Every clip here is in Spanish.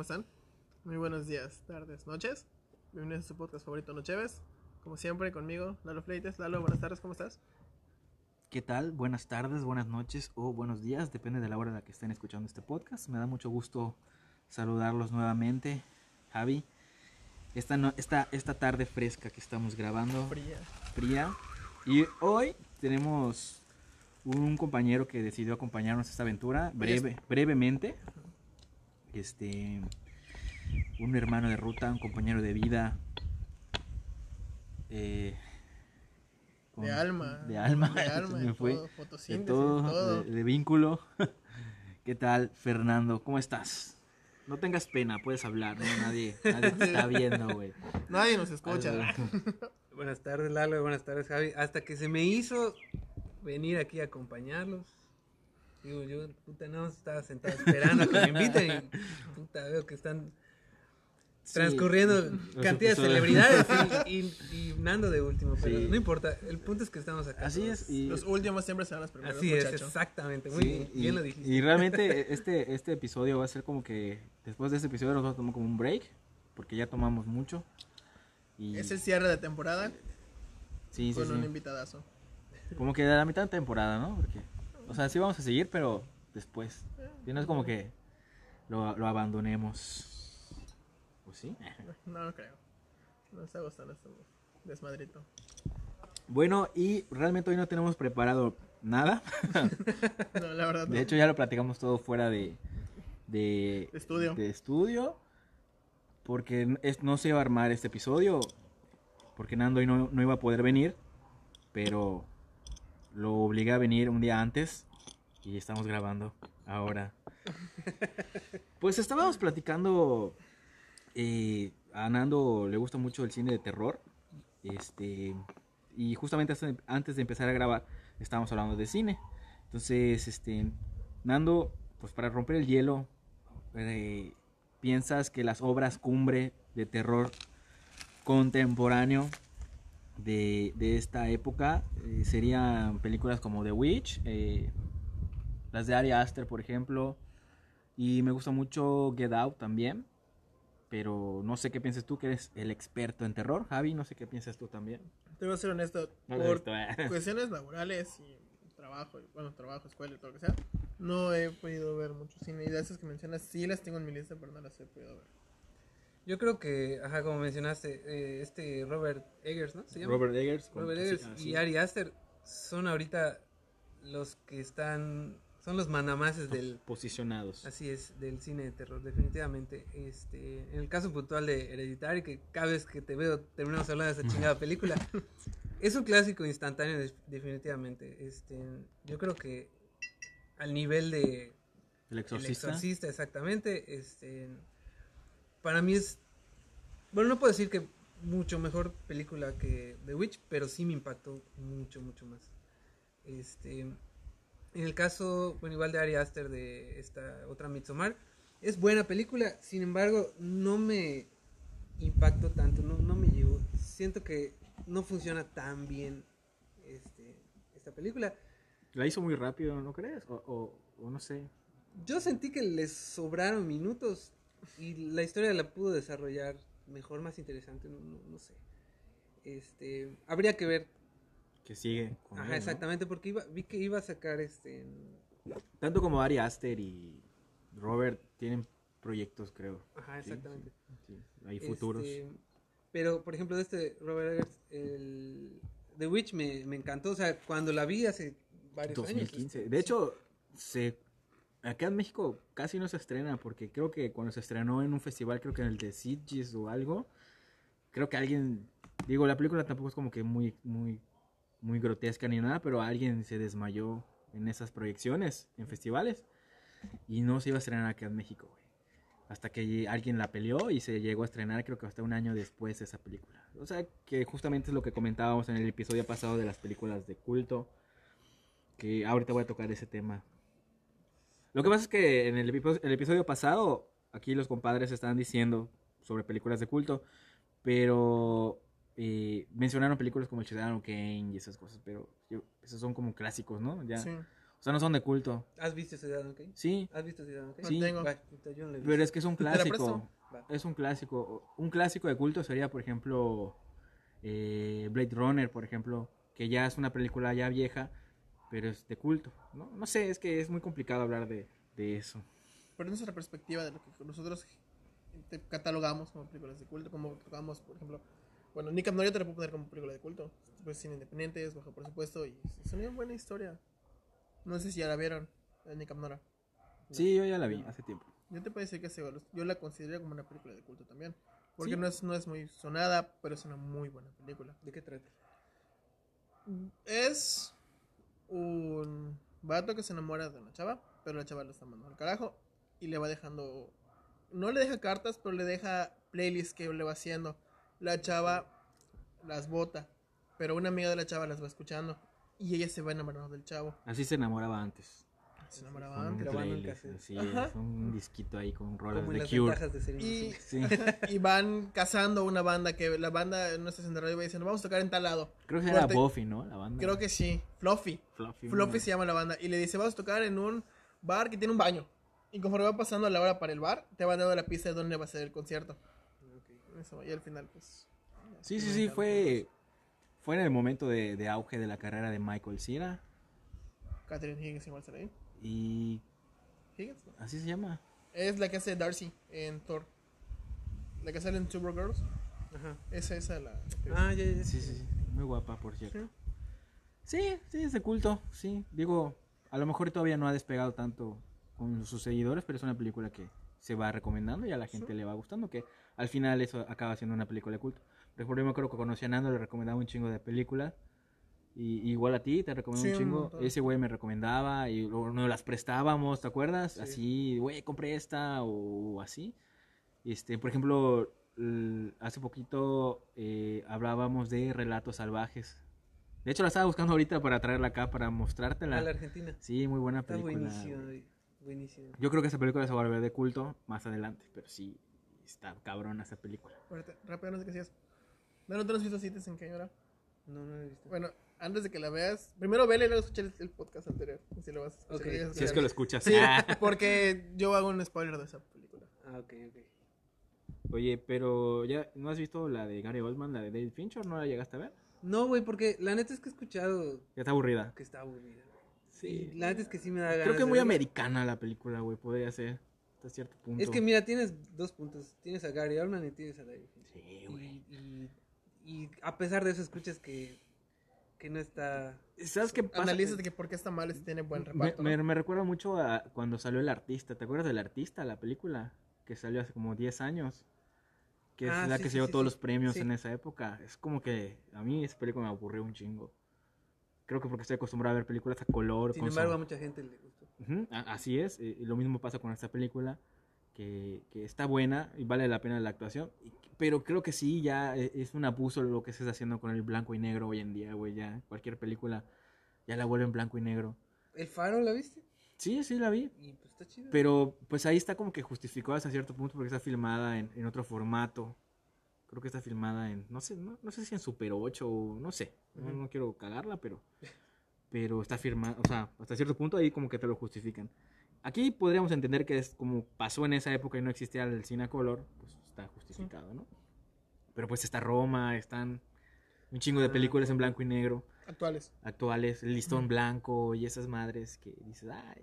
¿Cómo están? Muy buenos días, tardes, noches. Bienvenidos a su podcast favorito, Nocheves. Como siempre, conmigo, Lalo Fleites. Lalo, buenas tardes, ¿cómo estás? ¿Qué tal? Buenas tardes, buenas noches o buenos días, depende de la hora en la que estén escuchando este podcast. Me da mucho gusto saludarlos nuevamente, Javi. Esta, no- esta, esta tarde fresca que estamos grabando, Fría. fría. Y hoy tenemos un compañero que decidió acompañarnos a esta aventura breve, brevemente. Este, un hermano de ruta, un compañero de vida. eh, con- De alma. De alma. De alma, me de fue. todo, De fotosíntesis, todo, todo. De, de vínculo. ¿Qué tal, Fernando? ¿Cómo estás? No tengas pena, puedes hablar, ¿no? Nadie, nadie te está viendo, güey. Nadie nos escucha. Buenas tardes, Lalo, buenas tardes, Javi. Hasta que se me hizo venir aquí a acompañarlos. Digo, yo, puta, no, estaba sentado esperando que me inviten y, puta, veo que están transcurriendo Los cantidad de celebridades y, y- y Nando de último, pero Sí. no importa, el punto es que estamos acá. Así todos. es. Y, Los últimos siempre serán los primeros, Así es, muchacho. exactamente, muy sí, bien, y- bien lo dijiste. y realmente este, este episodio va a ser como que después de este episodio nos vamos a tomar como un break, porque ya tomamos mucho. Y, Es el cierre de temporada sí, sí, con sí. un invitadazo. Como que de la mitad de temporada, ¿no? Porque, o sea, sí vamos a seguir, pero después. Y no es como que lo, lo abandonemos. ¿O sí? No, no creo. No está gustando este desmadrito. Bueno, y realmente hoy no tenemos preparado nada. No, la verdad no. De hecho, ya lo platicamos todo fuera de, de, De estudio. de estudio, Porque es- no se iba a armar este episodio. Porque Nando hoy no, no iba a poder venir. Pero lo obligué a venir un día antes. Y estamos grabando ahora. Pues estábamos platicando. eh, a Nando le gusta mucho el cine de terror. Este. Y justamente antes de empezar a grabar, estábamos hablando de cine. Entonces, este. Nando, pues para romper el hielo, eh, ¿piensas que las obras cumbre de terror contemporáneo de, de esta época eh, serían películas como The Witch, eh, las de Ari Aster, por ejemplo, y me gusta mucho Get Out también, pero no sé qué piensas tú, que eres el experto en terror, Javi, no sé qué piensas tú también. Te voy a ser honesto. No por eh. cuestiones laborales y trabajo, y, bueno, trabajo, escuela y todo lo que sea, no he podido ver mucho cine. Y de esas que mencionas, sí las tengo en mi lista, pero no las he podido ver. Yo creo que, ajá, como mencionaste, eh, este Robert Eggers, ¿no? ¿Se llama? Robert Eggers, Robert Eggers ah, y. Ari Aster son ahorita los que están, son los mandamases del, posicionados. así es, del cine de terror, definitivamente. Este, en el caso puntual de Hereditary, que cada vez que te veo terminamos hablando de esa chingada película, es un clásico instantáneo, de- definitivamente. Este, yo creo que al nivel de El exorcista. el exorcista, exactamente. Este, para mí es. Bueno, no puedo decir que mucho mejor película que The Witch, pero sí me impactó mucho, mucho más. Este, en el caso, bueno, igual de Ari Aster de esta otra Midsommar, es buena película, sin embargo, no me impactó tanto, no, no me llegó. Siento que no funciona tan bien este, esta película. La hizo muy rápido, ¿no crees? O, o- o no sé. Yo sentí que les sobraron minutos y la historia la pudo desarrollar mejor, más interesante, no, no- no sé. Este, habría que ver, Que sigue. con él, ajá, ¿no? exactamente, porque iba, vi que iba a sacar este, Tanto como Ari Aster y Robert tienen proyectos, creo. ajá, exactamente. sí, sí. Hay futuros. Este, pero, por ejemplo, de este Robert Eggers, el The Witch me, me encantó, o sea, cuando la vi hace varios años. 2015. De hecho, se acá en México casi no se estrena porque creo que cuando se estrenó en un festival, creo que en el de Sitges o algo, creo que alguien, digo, la película tampoco es como que muy muy muy grotesca ni nada, pero alguien se desmayó en esas proyecciones en festivales y no se iba a estrenar acá en México, güey. Hasta que alguien la peleó y se llegó a estrenar, creo que hasta un año después esa película. O sea, que justamente es lo que comentábamos en el episodio pasado de las películas de culto que ahorita voy a tocar ese tema. Lo que pasa es que en el, epipo- el episodio pasado, aquí los compadres estaban diciendo sobre películas de culto, pero eh, mencionaron películas como El Ciudadano Kane y esas cosas, pero yo- esos son como clásicos, ¿no? Ya Sí. O sea, no son de culto. ¿Has visto Ciudadano Kane? Sí, ¿Has visto Ciudadano Kane? Sí. No tengo. Pero es que es un clásico. Es un clásico. Un clásico de culto sería, por ejemplo, eh, Blade Runner, por ejemplo, que ya es una película ya vieja, pero es de culto. No, no sé, es que es muy complicado hablar de, de eso. Pero es nuestra perspectiva de lo que nosotros catalogamos como películas de culto, como tocamos, por ejemplo, bueno, Nick Noria te la puedo poner como película de culto. Pues cine independiente, es bajo presupuesto y es una buena historia. No sé si ya la vieron, la Nick Nora. Sí, yo ya la vi hace tiempo. Yo te puedo decir que se yo la considero como una película de culto también. Porque Sí. no, es, no es muy sonada, pero es una muy buena película. ¿De qué trata? Es un vato que se enamora de una chava, pero la chava lo está mandando al carajo y le va dejando. No le deja cartas, pero le deja playlists que le va haciendo. La chava las bota, pero una amiga de la chava las va escuchando y ella se va enamorando del chavo. Así se enamoraba antes. Se enamoraba Con un antes. cassette. Ajá. es, un disquito ahí con rolas Como de las Cure. ventajas de ser Y. Sí. y van cazando una banda que la banda en una estación de radio va diciendo vamos a tocar en tal lado. Creo que era. Buffy, ¿no? La banda. Creo que sí, Fluffy. Fluffy. Fluffy ¿no? se llama la banda. Y le dice, vamos a tocar en un bar que tiene un baño. Y conforme va pasando la hora para el bar, te van dando la pista de dónde va a ser el concierto. Eso, y al final, pues... Sí, sí, sí, fue, fue en el momento de, de auge de la carrera de Michael Cera. Catherine Higgins igual será ahí. Y así se llama. Es la que hace Darcy en Thor. La que sale en Supergirls. Ajá. Esa, esa la... Ah, ya, ya. Sí, sí, sí. Muy guapa, por cierto. Sí. Sí, sí, es de culto, sí. Digo, a lo mejor todavía no ha despegado tanto con sus seguidores, pero es una película que se va recomendando y a la gente le va gustando, que al final eso acaba siendo una película de culto. Por ejemplo, yo me acuerdo que conocí a Nando, le recomendaba un chingo de películas. Y igual a ti, te recomendaba Sí, un un chingo. montón. Ese güey me recomendaba y luego nos las prestábamos, ¿te acuerdas? Sí. Así, güey, compré esta o así. Este, por ejemplo, hace poquito eh, hablábamos de relatos salvajes. De hecho, la estaba buscando ahorita para traerla acá para mostrártela. A la Argentina. Sí, muy buena Está película. buenísimo. Buenísimo. Yo creo que esa película se va a volver de culto más adelante, pero sí, está cabrona esa película. Espérate, rápido, no sé qué decías. No, no te lo has visto Citizen Kane ahora. No, no lo he visto. Bueno, antes de que la veas, primero vele y luego escucha el, el podcast anterior. Si lo vas a escuchar. Ok. ya Si es que lo escuchas. Sí, Ah. porque yo hago un spoiler de esa película. Ah, ok, ok. Oye, pero ya no has visto la de Gary Oldman, la de David Fincher, ¿no la llegaste a ver? No, güey, porque la neta es que he escuchado Ya está aburrida. que está aburrida. Sí. Y la neta es que sí me da ganas. Creo que es muy americana la película, güey, podría ser. Hasta cierto punto. Es que mira, tienes dos puntos. Tienes a Gary Oldman y tienes a David Fincher. Sí, güey. Y, y, y a pesar de eso escuchas que, que no está... ¿Sabes qué pasa? Analiza de que por qué está mal si tiene buen reparto. me- ¿no? me recuerda mucho a cuando salió El Artista. ¿Te acuerdas del Artista, la película? Que salió hace como 10 años. Que es Ah, la sí, que sí, se llevó sí, todos sí. los premios Sí. en esa época. Es como que a mí esa película me aburrió un chingo. Creo que porque estoy acostumbrado a ver películas a color. Sin con embargo, a mucha gente le gustó. Así es. eh, Y lo mismo pasa con esta película. Que, que está buena y vale la pena la actuación. y- Pero creo que sí, ya e- es un abuso lo que se está haciendo con el blanco y negro hoy en día, güey. Ya cualquier película ya la vuelven blanco y negro. ¿El Faro la viste? Sí, sí, la vi. Y pues está chido. Pero pues ahí está como que justificado hasta cierto punto porque está filmada en, en otro formato. Creo que está filmada en, no sé, no, no sé si en Super 8 o no sé. No quiero cagarla, pero pero está firmada, o sea, hasta cierto punto ahí como que te lo justifican. Aquí podríamos entender que es como pasó en esa época y no existía el cine a color, pues está justificado, ¿no? Pero pues está Roma, están un chingo de Ah, películas en blanco y negro Actuales. actuales, el listón blanco y esas madres que dices, ah,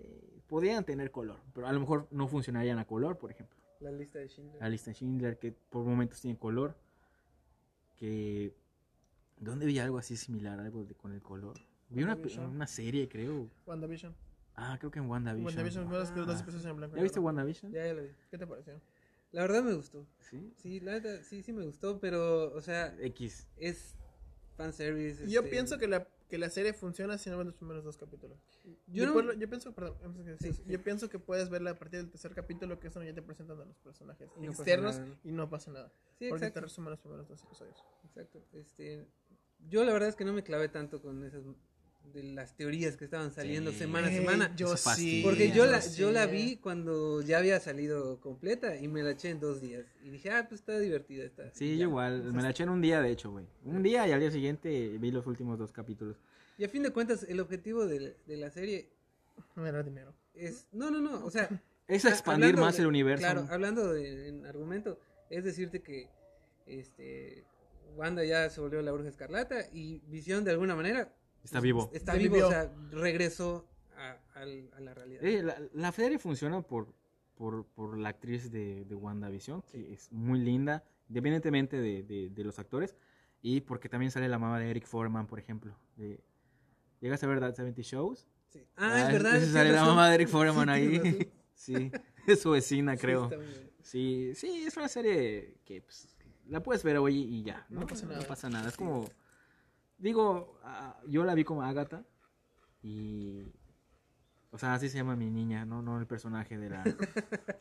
podrían tener color, pero a lo mejor no funcionarían a color, por ejemplo. La lista de Schindler. La lista Schindler, que por momentos tiene color, que... ¿Dónde vi algo así similar, algo de, con el color? Vi una, una serie, creo. WandaVision. Ah, creo que en WandaVision. WandaVision las dos Ah. episodios en blanco. y ¿Ya viste. WandaVision? Ya, ya la vi. ¿Qué te pareció? La verdad me gustó. Sí. Sí, la neta, sí, sí me gustó, pero, o sea, X. es fanservice. Yo este, pienso que la, que la serie funciona si no ves los primeros dos capítulos. Yo no- yo pienso, perdón, Sí, yo pienso que puedes verla a partir del tercer capítulo, que es donde ya te presentan a los personajes Y no pasa externos y no pasa nada. Sí, porque exacto. te resumen los primeros dos episodios. Exacto. Este, yo la verdad es que no me clavé tanto con esas de las teorías que estaban saliendo Sí. semana a Ey, semana. Yo sí. Porque yo la, sí. yo la vi cuando ya había salido completa y me la eché en dos días. Y dije, ah, pues está divertida esta. Sí, yo igual. Me la eché en un día, de hecho, güey. Un día y al día siguiente vi los últimos dos capítulos. Y a fin de cuentas, el objetivo de, de la serie Generar dinero. Es, no, no, no, o sea, Es expandir más de- el universo. Claro, hablando de, en argumento, es decirte que este Wanda ya se volvió la bruja escarlata y Visión de alguna manera Está vivo. está vivo, vivió. o sea, regresó a, la realidad. Eh, la, la serie funciona por, por, por la actriz de, de WandaVision, que es muy linda, independientemente de, de- de los actores, y porque también sale la mamá de Eric Foreman, por ejemplo. De, ¿Llegas a ver That 70 Shows? Sí. Ah, es verdad. ese tienes sale la mamá de Eric Foreman Sí, ahí. sí, es su vecina, creo. Sí, sí, es una serie que pues, la puedes ver hoy y ya, ¿no? No pasa nada. No pasa nada. Es como, digo, yo la vi como Agatha y, o sea, así se llama mi niña, no, no el personaje de la.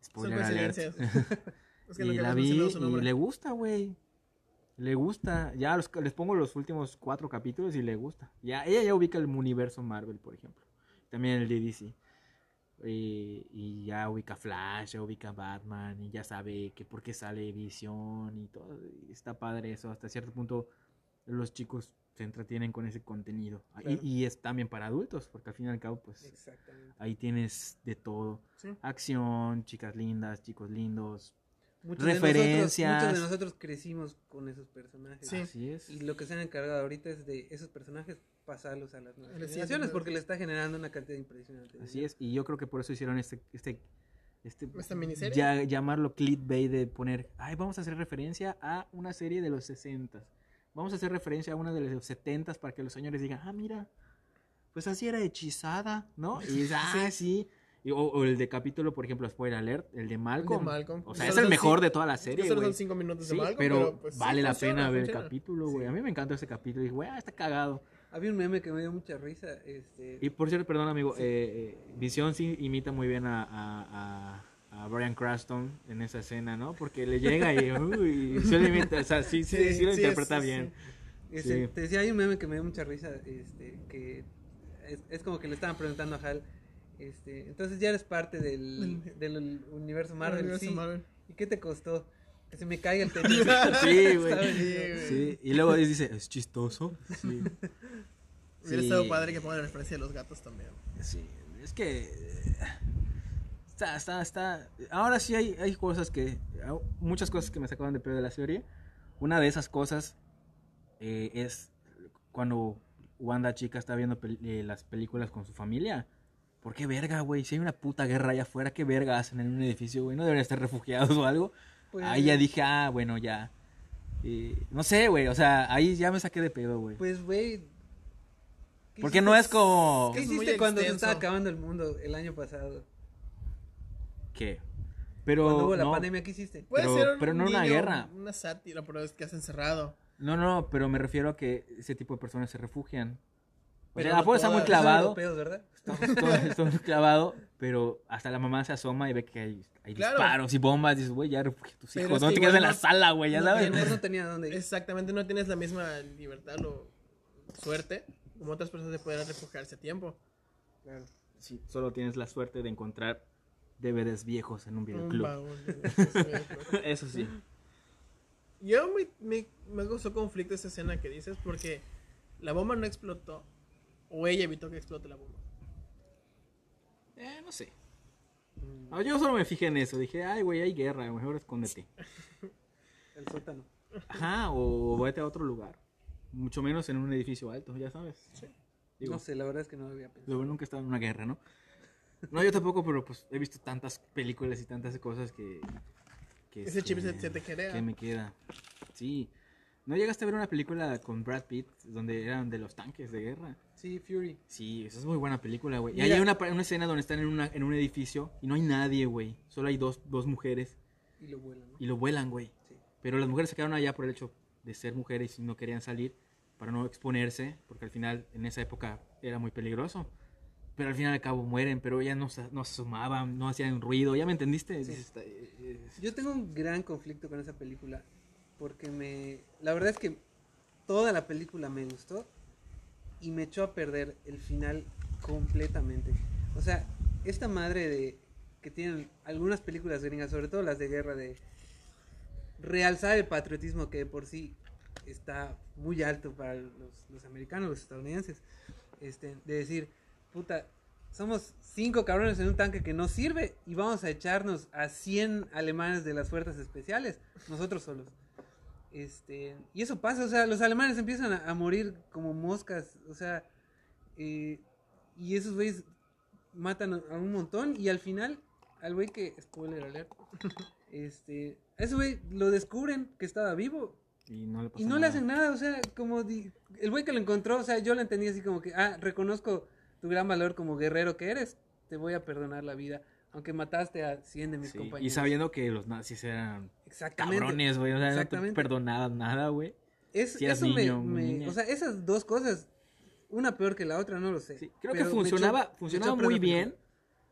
Son Spoiler alert. coincidencias. Es que y la vi y le gusta, güey. Le gusta. Ya los- les pongo los últimos cuatro capítulos y le gusta. Ya, ella ya ubica el universo Marvel, por ejemplo. También el de DC. Y, y ya ubica Flash, ya ubica Batman, y ya sabe que por qué sale Visión y todo. y está padre eso. Hasta cierto punto los chicos se entretienen con ese contenido. Y- Claro. Y, es también para adultos, porque al fin y al cabo, pues Exactamente. ahí tienes de todo. Sí. Acción, chicas lindas, chicos lindos. Muchos de Referencias. nosotros- muchos de nosotros crecimos con esos personajes. Sí. Así es. Y lo que se han encargado ahorita es de esos personajes pasarlos a las nuevas generaciones porque le está generando una cantidad impresionante. de Así es, y yo creo que por eso hicieron este, este, este ¿Esta miniserie? ya- llamarlo clickbait de poner, ay, vamos a hacer referencia a una serie de los 60 Vamos a hacer referencia a una de los 70 para que los señores digan, ah, mira, pues así era hechizada, ¿no? Y dices, ah, sí. Y- o, o el de capítulo, por ejemplo, spoiler alert, el de Malcolm. Malcolm. O sea, es el mejor de toda la serie, Solo son cinco minutos Sí, de Malcolm, pero, pues, sí, vale la funciona, pena ver el capítulo, güey. Sí. A mí me encantó ese capítulo. Dije, güey, ah, está cagado. Había un meme que me dio mucha risa. Este, Y por cierto, perdón, amigo, eh, eh, Visión sí imita muy bien a, a, a, a Brian Cranston en esa escena, ¿no? Porque le llega y, uy, sí lo imita, o sea, sí, sí, sí, Sí, lo sí, interpreta sí, bien. sí. Te decía, hay un meme que me dio mucha risa. Este, que es, es como que le estaban preguntando a Hal. Este, entonces ya eres parte del, del universo Marvel. El universo sí. Marvel. ¿Y qué te costó? Que se me caiga el tenis. Sí, güey. Y luego dice, es chistoso. Sí. Hubiera Sí. estado padre que pongan la referencia de los gatos también. Sí, es que eh, está, está, está. Ahora sí hay, hay cosas que, muchas cosas que me sacaban de pedo de la serie. Una de esas cosas eh, es cuando Wanda chica está viendo pel- eh, las películas con su familia. ¿Por qué verga, güey? Si hay una puta guerra allá afuera, ¿qué verga hacen en un edificio, güey? ¿No deberían estar refugiados o algo? Pues- ahí ya dije, ah, bueno, ya. Eh, no sé, güey, o sea, ahí ya me saqué de pedo, güey. Pues, güey. ¿qué Porque hiciste- no es como... ¿Qué hiciste cuando se estaba acabando el mundo el año pasado? ¿Qué? Pero... Cuando hubo la no. pandemia, ¿qué hiciste? Puede Pero- ser un pero no una guiño, guerra. Una sátira, pero es que has encerrado. No, no, pero me refiero a que ese tipo de personas se refugian. O Pero sea, estar muy clavado. europeos, ¿verdad? Estamos muy clavado, pero hasta la mamá se asoma y ve que hay, hay Claro. disparos y bombas. Dices, güey, ya refugia a tus Pero hijos. No que te quedes en la no- sala, güey, ya no sabes. Mejor no tenía dónde ir. Exactamente, no tienes la misma libertad o suerte como otras personas de poder refugiarse a tiempo. Claro. Sí, solo tienes la suerte de encontrar DVDs viejos en un videoclub. Eso sí. Yo me, me, me causó conflicto esa escena que dices porque la bomba no explotó o ella evitó que explote la bomba. Eh, no sé. Ah, Yo solo me fijé en eso. Dije, ay, güey, hay guerra, mejor escóndete. El sótano. Ajá, o vete a otro lugar. Mucho menos en un edificio alto, ya sabes. Digo, No sé, la verdad es que no lo había pensado. Luego nunca he estado en una guerra, ¿no? No, yo tampoco, pero pues he visto tantas películas y tantas cosas que... que Ese chip este, se- se te queda. Que me queda. Sí. ¿No llegaste a ver una película con Brad Pitt donde eran de los tanques de guerra? Sí, Fury. Sí, esa es muy buena película, güey. Y Mira. hay una, una escena donde están en, una, en un edificio y no hay nadie, güey. Solo hay dos, dos mujeres Y lo vuelan, ¿no? y lo vuelan, güey. Sí. Pero las mujeres se quedaron allá por el hecho de ser mujeres y no querían salir para no exponerse, porque al final en esa época era muy peligroso. Pero al final al cabo mueren, pero ellas no, se- no asomaban, no hacían ruido. ¿Ya me entendiste? Sí. Yo tengo un gran conflicto con esa película porque me... La verdad es que toda la película me gustó y me echó a perder el final completamente. O sea, esta madre de que tienen algunas películas gringas, sobre todo las de guerra, de realzar el patriotismo que de por sí está muy alto para los, los americanos, los estadounidenses, este, de decir, puta, somos cinco cabrones en un tanque que no sirve y vamos a echarnos a 100 alemanes de las fuerzas especiales, nosotros solos. Este, y eso pasa, o sea, los alemanes empiezan a, a morir como moscas, o sea, eh, y esos güeyes matan a, a un montón y al final, al güey que, spoiler alert, este, a ese güey lo descubren que estaba vivo Y no le, y no le hacen nada, o sea, como di- el güey que lo encontró, o sea, yo lo entendí así como que, ah, reconozco tu gran valor como guerrero que eres, te voy a perdonar la vida, aunque mataste a 100 de mis Sí, compañeros. Y sabiendo que los nazis eran Exactamente. cabrones, güey. O sea, no te perdonaban nada, güey. Es, Si eso niño, me, o sea, esas dos cosas, una peor que la otra, no lo sé. Sí, creo que funcionaba, funcionaba muy película. bien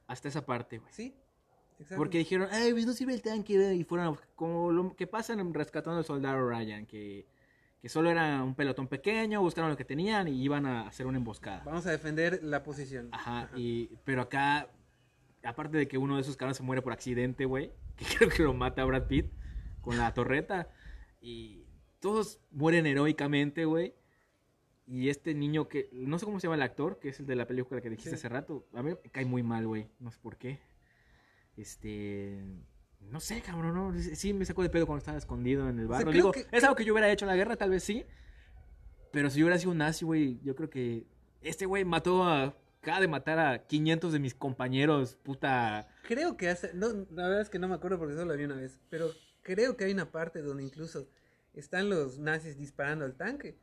hasta esa parte, güey. Sí, exacto. Porque dijeron, ay, pues no sirve el tanque, güey", y fueron a como lo que pasa en rescatando al soldado Ryan, que, que solo era un pelotón pequeño, buscaron lo que tenían y iban a hacer una emboscada. Vamos a defender la posición. Ajá, y, pero acá, aparte de que uno de esos cabrones se muere por accidente, güey, que creo que lo mata Brad Pitt con la torreta, y todos mueren heroicamente, güey. Y este niño que, no sé cómo se llama el actor, que es el de la película que dijiste Sí. hace rato, a mí me cae muy mal, güey, no sé por qué. Este, no sé, cabrón, no, sí me sacó de pedo cuando estaba escondido en el Digo, que- es algo que yo hubiera hecho en la guerra, tal vez sí. Pero si yo hubiera sido un nazi, güey, yo creo que este güey mató a. Acaba de matar a 500 de mis compañeros, puta. Creo que hace, no, la verdad es que no me acuerdo porque solo la vi una vez, pero creo que hay una parte donde incluso están los nazis disparando al tanque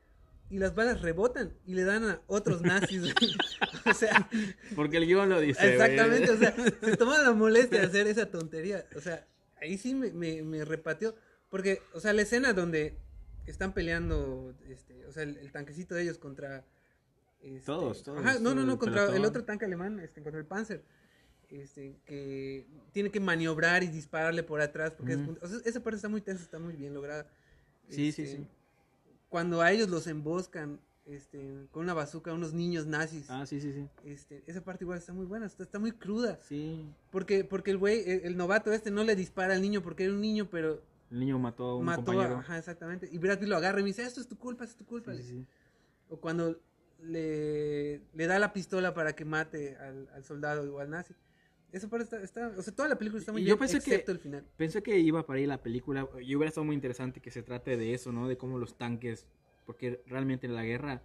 y las balas rebotan y le dan a otros nazis. o sea, Porque el guion lo dice. güey. exactamente, o sea, se tomaron la molestia de hacer esa tontería. O sea, ahí sí me, me, me repateó. Porque, o sea, la escena donde están peleando, este, o sea, el, el tanquecito de ellos contra... este, Todos, todos, Ajá, no, no, no, contra el otro tanque alemán, este, contra el Panzer. Este, que tiene que maniobrar y dispararle por atrás. Porque es Ujú. punto- o sea, esa parte está muy tensa, está muy bien lograda. Sí, sí, Este, sí. Cuando a ellos los emboscan este, con una bazooka, unos niños nazis. Ah, sí, sí, sí. Este, esa parte igual está muy buena, está, está muy cruda. Sí. Porque, porque el güey, el, el novato este no le dispara al niño porque era un niño, pero El niño mató a un mató compañero. a, ajá, exactamente. Y Brad Pitt lo agarra y me dice, esto es tu culpa, esto es tu culpa. Sí, sí. O cuando le, le da la pistola para que mate al, al soldado o al nazi. Esa parte está, está, o sea, toda la película está muy bien, yo pensé que- excepto el final. Pensé que iba para ir la película. Y hubiera estado muy interesante que se trate de eso, ¿no? De cómo los tanques. Porque realmente en la guerra.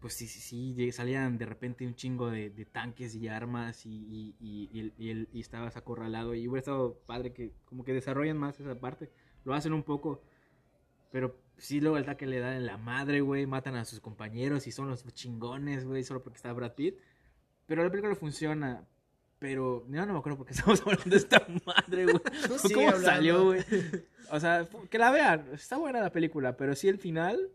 Pues sí, sí, sí. Salían de repente un chingo de, de tanques y armas. Y, y, y, y el- y estabas acorralado. Y hubiera estado padre que como que desarrollen más esa parte. Lo hacen un poco. Pero sí, luego el ataque le dan en la madre, güey. Matan a sus compañeros y son los chingones, güey. Solo porque está Brad Pitt. Pero la película funciona. Pero ya no me acuerdo por qué estamos hablando de esta madre, güey. ¿Cómo hablando. salió, güey? O sea, que la vean. Está buena la película, pero sí el final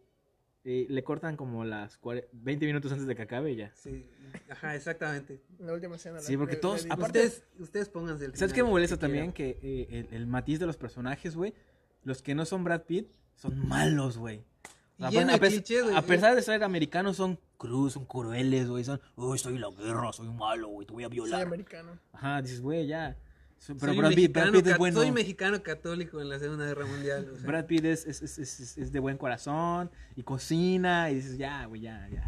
eh, le cortan como las cuare- 20 minutos antes de que acabe ya. Sí, ajá, exactamente. La última escena. Sí, porque todos- la- aparte- Ustedes, ustedes pónganse el ¿Sabes final qué me molesta que también? Que eh, el, el matiz de los personajes, güey, los que no son Brad Pitt son malos, güey. A, lleno a de pes- clichés, güey. a pesar de ser americanos, son cruz, son crueles, güey. Son, uy, soy la guerra, soy malo, güey, te voy a Soy violar. americano. Ajá, dices, güey, ya. Pero soy, Brad Pitt, Brad Pitt es bueno. soy mexicano católico en la Segunda Guerra Mundial. o sea. Brad Pitt es, es, es, es- es de buen corazón y cocina y dices, ya, güey, ya, ya.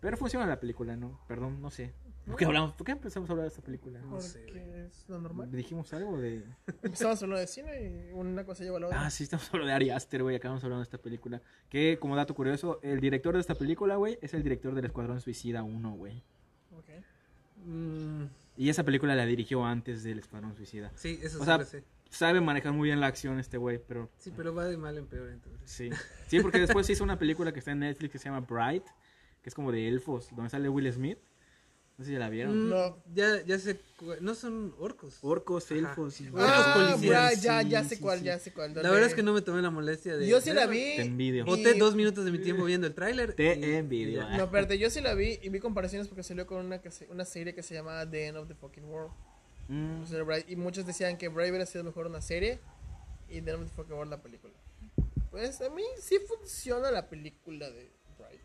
Pero funciona la película, ¿no? Perdón, no sé. ¿Por qué hablamos? ¿Por qué empezamos a hablar de esta película? No sé, Porque es lo normal. Dijimos algo de... Empezamos hablando de cine y una cosa lleva a la otra. Ah, sí, estamos hablando de Ari Aster, güey. Acabamos hablando de esta película. Que, como dato curioso, el director de esta película, güey, es el director del Escuadrón Suicida 1, güey. Ok. Mm, Y esa película la dirigió antes del Escuadrón Suicida. sí, eso O sí sea. Sabe manejar muy bien la acción este güey, pero... Sí, pero va de mal en peor entonces. Sí. Sí, porque después hizo una película que está en Netflix que se llama Bright, que es como de elfos, donde sale Will Smith. No sé si la vieron. Mm, No. Ya, ya sé, no son orcos. Orcos, Ajá. elfos. y- Orcos Ah, policías, ya, ya, ya Sí, sé sí, cuál, sí. ya sé cuál. La verdad es que no me tomé la molestia de... Yo sí la vi. Te envidio. y- Boté dos minutos de mi tiempo viendo el tráiler. Te y- envidio. ya. No, espérate, yo sí la vi y vi comparaciones porque salió con una, que se- una serie que se llamaba The End of the Fucking World. Mm, y muchos decían que Brave hubiera sido mejor una serie y The End of the Fucking World la película. Pues a mí sí funciona la película de Bright.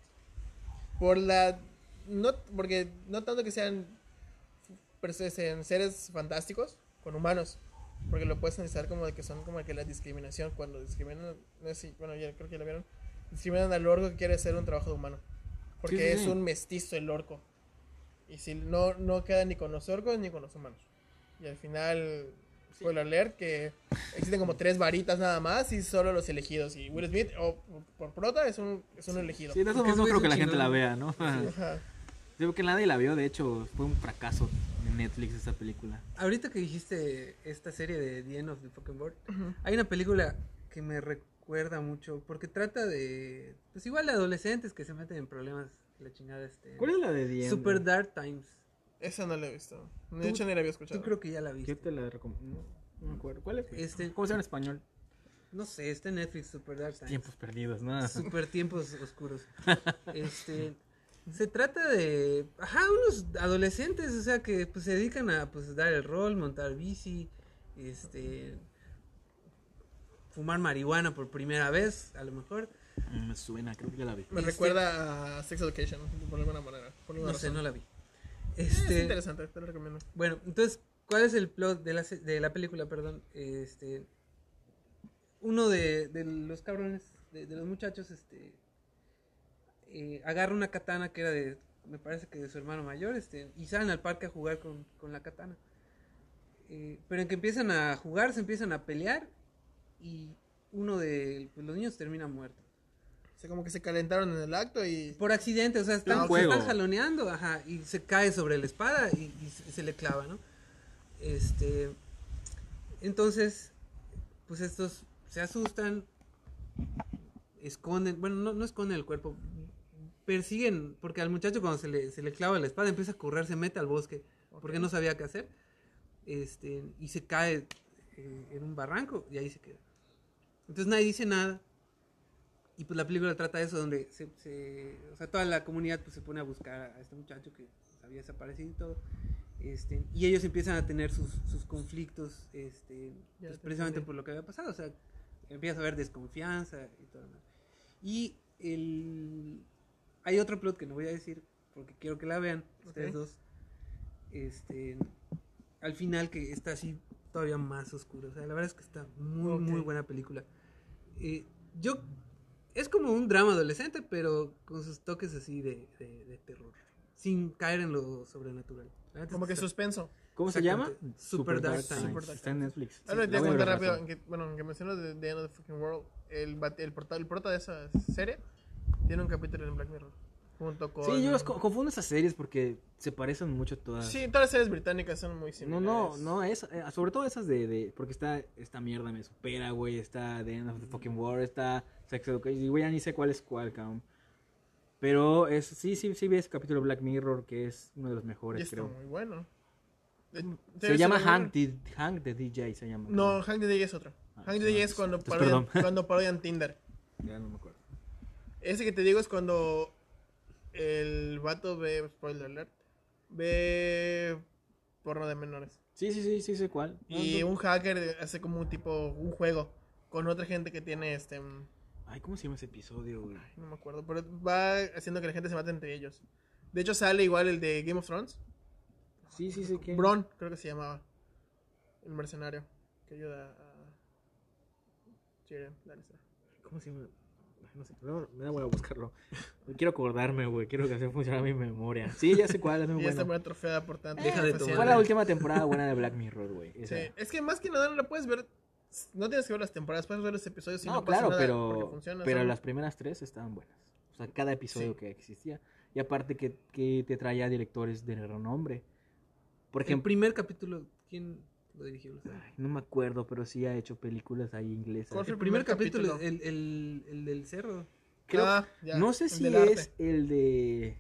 Por la. No, porque no tanto que sean perso- sean seres fantásticos con humanos. Porque lo puedes analizar como de que son como que la discriminación. Cuando discriminan. No sé si, bueno, ya creo que ya la vieron. Discriminan al orco que quiere hacer un trabajo de humano. Porque Sí, sí, es un mestizo el orco. Y si no, no queda ni con los orcos ni con los humanos. Y al final, spoiler alert, que existen como tres varitas nada más y solo los elegidos. Y Will Smith, o por prota, es un, es un elegido. Sí, de no es creo que la gente la vea, ¿no? Ajá. Sí, porque nadie la vio, de hecho, fue un fracaso en Netflix esta película. Ahorita que dijiste esta serie de The End of the Fucking World, hay una película que me recuerda mucho porque trata de, pues igual de adolescentes que se meten en problemas, la chingada este. ¿Cuál es la de Diem? Super Dark Times. Esa no la he visto. De Tú- hecho, ni la había escuchado. Tú creo que ya la ¿Qué viste. te la recomiendo? No, me acuerdo. ¿Cuál es? Este- ¿Cómo se llama en español? No sé, está en Netflix Super Dark Times. Tiempos perdidos, ¿no? Super tiempos oscuros. Este, se trata de, ajá, unos adolescentes, o sea, que pues se dedican a pues dar el rol, montar bici, este, fumar marihuana por primera vez, a lo mejor. Mm, Me suena, creo que ya la vi. Me Este- recuerda a Sex Education, por alguna manera. Por alguna No sé, no la vi. Eh, Es Este, interesante, te lo recomiendo. bueno, entonces, ¿cuál es el plot de la, de la película, perdón? Este, uno de, de los cabrones, de, de los muchachos, este, eh, agarra una katana que era de, me parece que de su hermano mayor, este, y salen al parque a jugar con, con la katana. Eh, pero en que empiezan a jugar, se empiezan a pelear y uno de pues, los niños termina muerto. O sea, como que se calentaron en el acto y. Por accidente, o sea, están, se están jaloneando, ajá, y se cae sobre la espada y, y se, se le clava, ¿no? Este, entonces, pues estos se asustan, esconden, bueno, no, no esconden el cuerpo, persiguen, porque al muchacho cuando se le, se le clava la espada empieza a correr, se mete al bosque, porque no sabía qué hacer, este, y se cae eh, en un barranco y ahí se queda. Entonces nadie dice nada. Y pues la película trata de eso, donde se, se- o sea, toda la comunidad pues, se pone a buscar a este muchacho que pues, había desaparecido y todo. Este, y ellos empiezan a tener sus, sus conflictos, este, pues, te precisamente por lo que había pasado. O sea, empieza a haber desconfianza y todo. Y el, hay otro plot que no voy a decir porque quiero que la vean, ustedes Ok. dos. Este, al final que está así todavía más oscuro. O sea, la verdad es que está muy, Ok. muy buena película. Eh, yo es como un drama adolescente, pero con sus toques así de, de- de terror, sin caer en lo sobrenatural. Como que está- suspenso. ¿Cómo se llama? Super Dark Times. Super Dark Está en Netflix. Ahora Sí, te voy a contar rápido, en que, bueno, en que mencionas de The End of the Fucking World, el, el, porta- el prota de esa serie tiene un capítulo en Black Mirror. Junto con... Sí, yo los co- confundo esas series porque se parecen mucho todas. Sí, todas las series británicas son muy No, similares. no, no, es, eh, sobre todo esas de, de, porque está, esta mierda me supera, güey, está The End of the Fucking War, está Sex Education, y güey, ya ni sé cuál es cuál, cabrón. Pero es, sí, sí, sí vi ese capítulo de Black Mirror, que es uno de los Y mejores, está creo. muy bueno. De- Se ¿te- llama Hank the, Hank the DJ, se llama. No. Hank the DJ es otro. Ah, Hank the no, DJ es cuando entonces, parodian, perdón. cuando parodian Tinder. Ya no me acuerdo. Ese que te digo es cuando el vato ve, spoiler alert, ve porno de menores. Sí, sí, sí, sí sé cuál. Y un hacker hace como un tipo, un juego con otra gente que tiene este... mm, Ay, ¿cómo se llama ese episodio, güey? No me acuerdo, pero va haciendo que la gente se mate entre ellos. De hecho sale igual el de Game of Thrones. Sí, sí, sí, que... Bron, creo que se llamaba. El mercenario que ayuda a Tyrion Lannister. ¿Cómo se llama? No sé, no, me da huevo buscarlo. Quiero acordarme, güey, quiero que así funcione mi memoria. Sí, ya sé cuál, es muy Y está bueno. muy trofeada por tanto. Deja de tomar. Fue la última temporada buena de Black Mirror, güey. Sí, es que más que nada no la puedes ver. No tienes que ver las temporadas, puedes ver los episodios y no, no, pasa claro, nada pero, funciona, pero las primeras tres estaban buenas. O sea, cada episodio Sí. que existía. Y aparte que, que te traía directores de renombre. Por El ejemplo, primer capítulo, ¿quién lo dirigió? Ay, no me acuerdo, pero sí ha hecho películas ahí inglesas. ¿Cuál fue El primer primer capítulo, capítulo? el, el, el del cerdo. Creo- Ah, ya, no sé si es arte. el de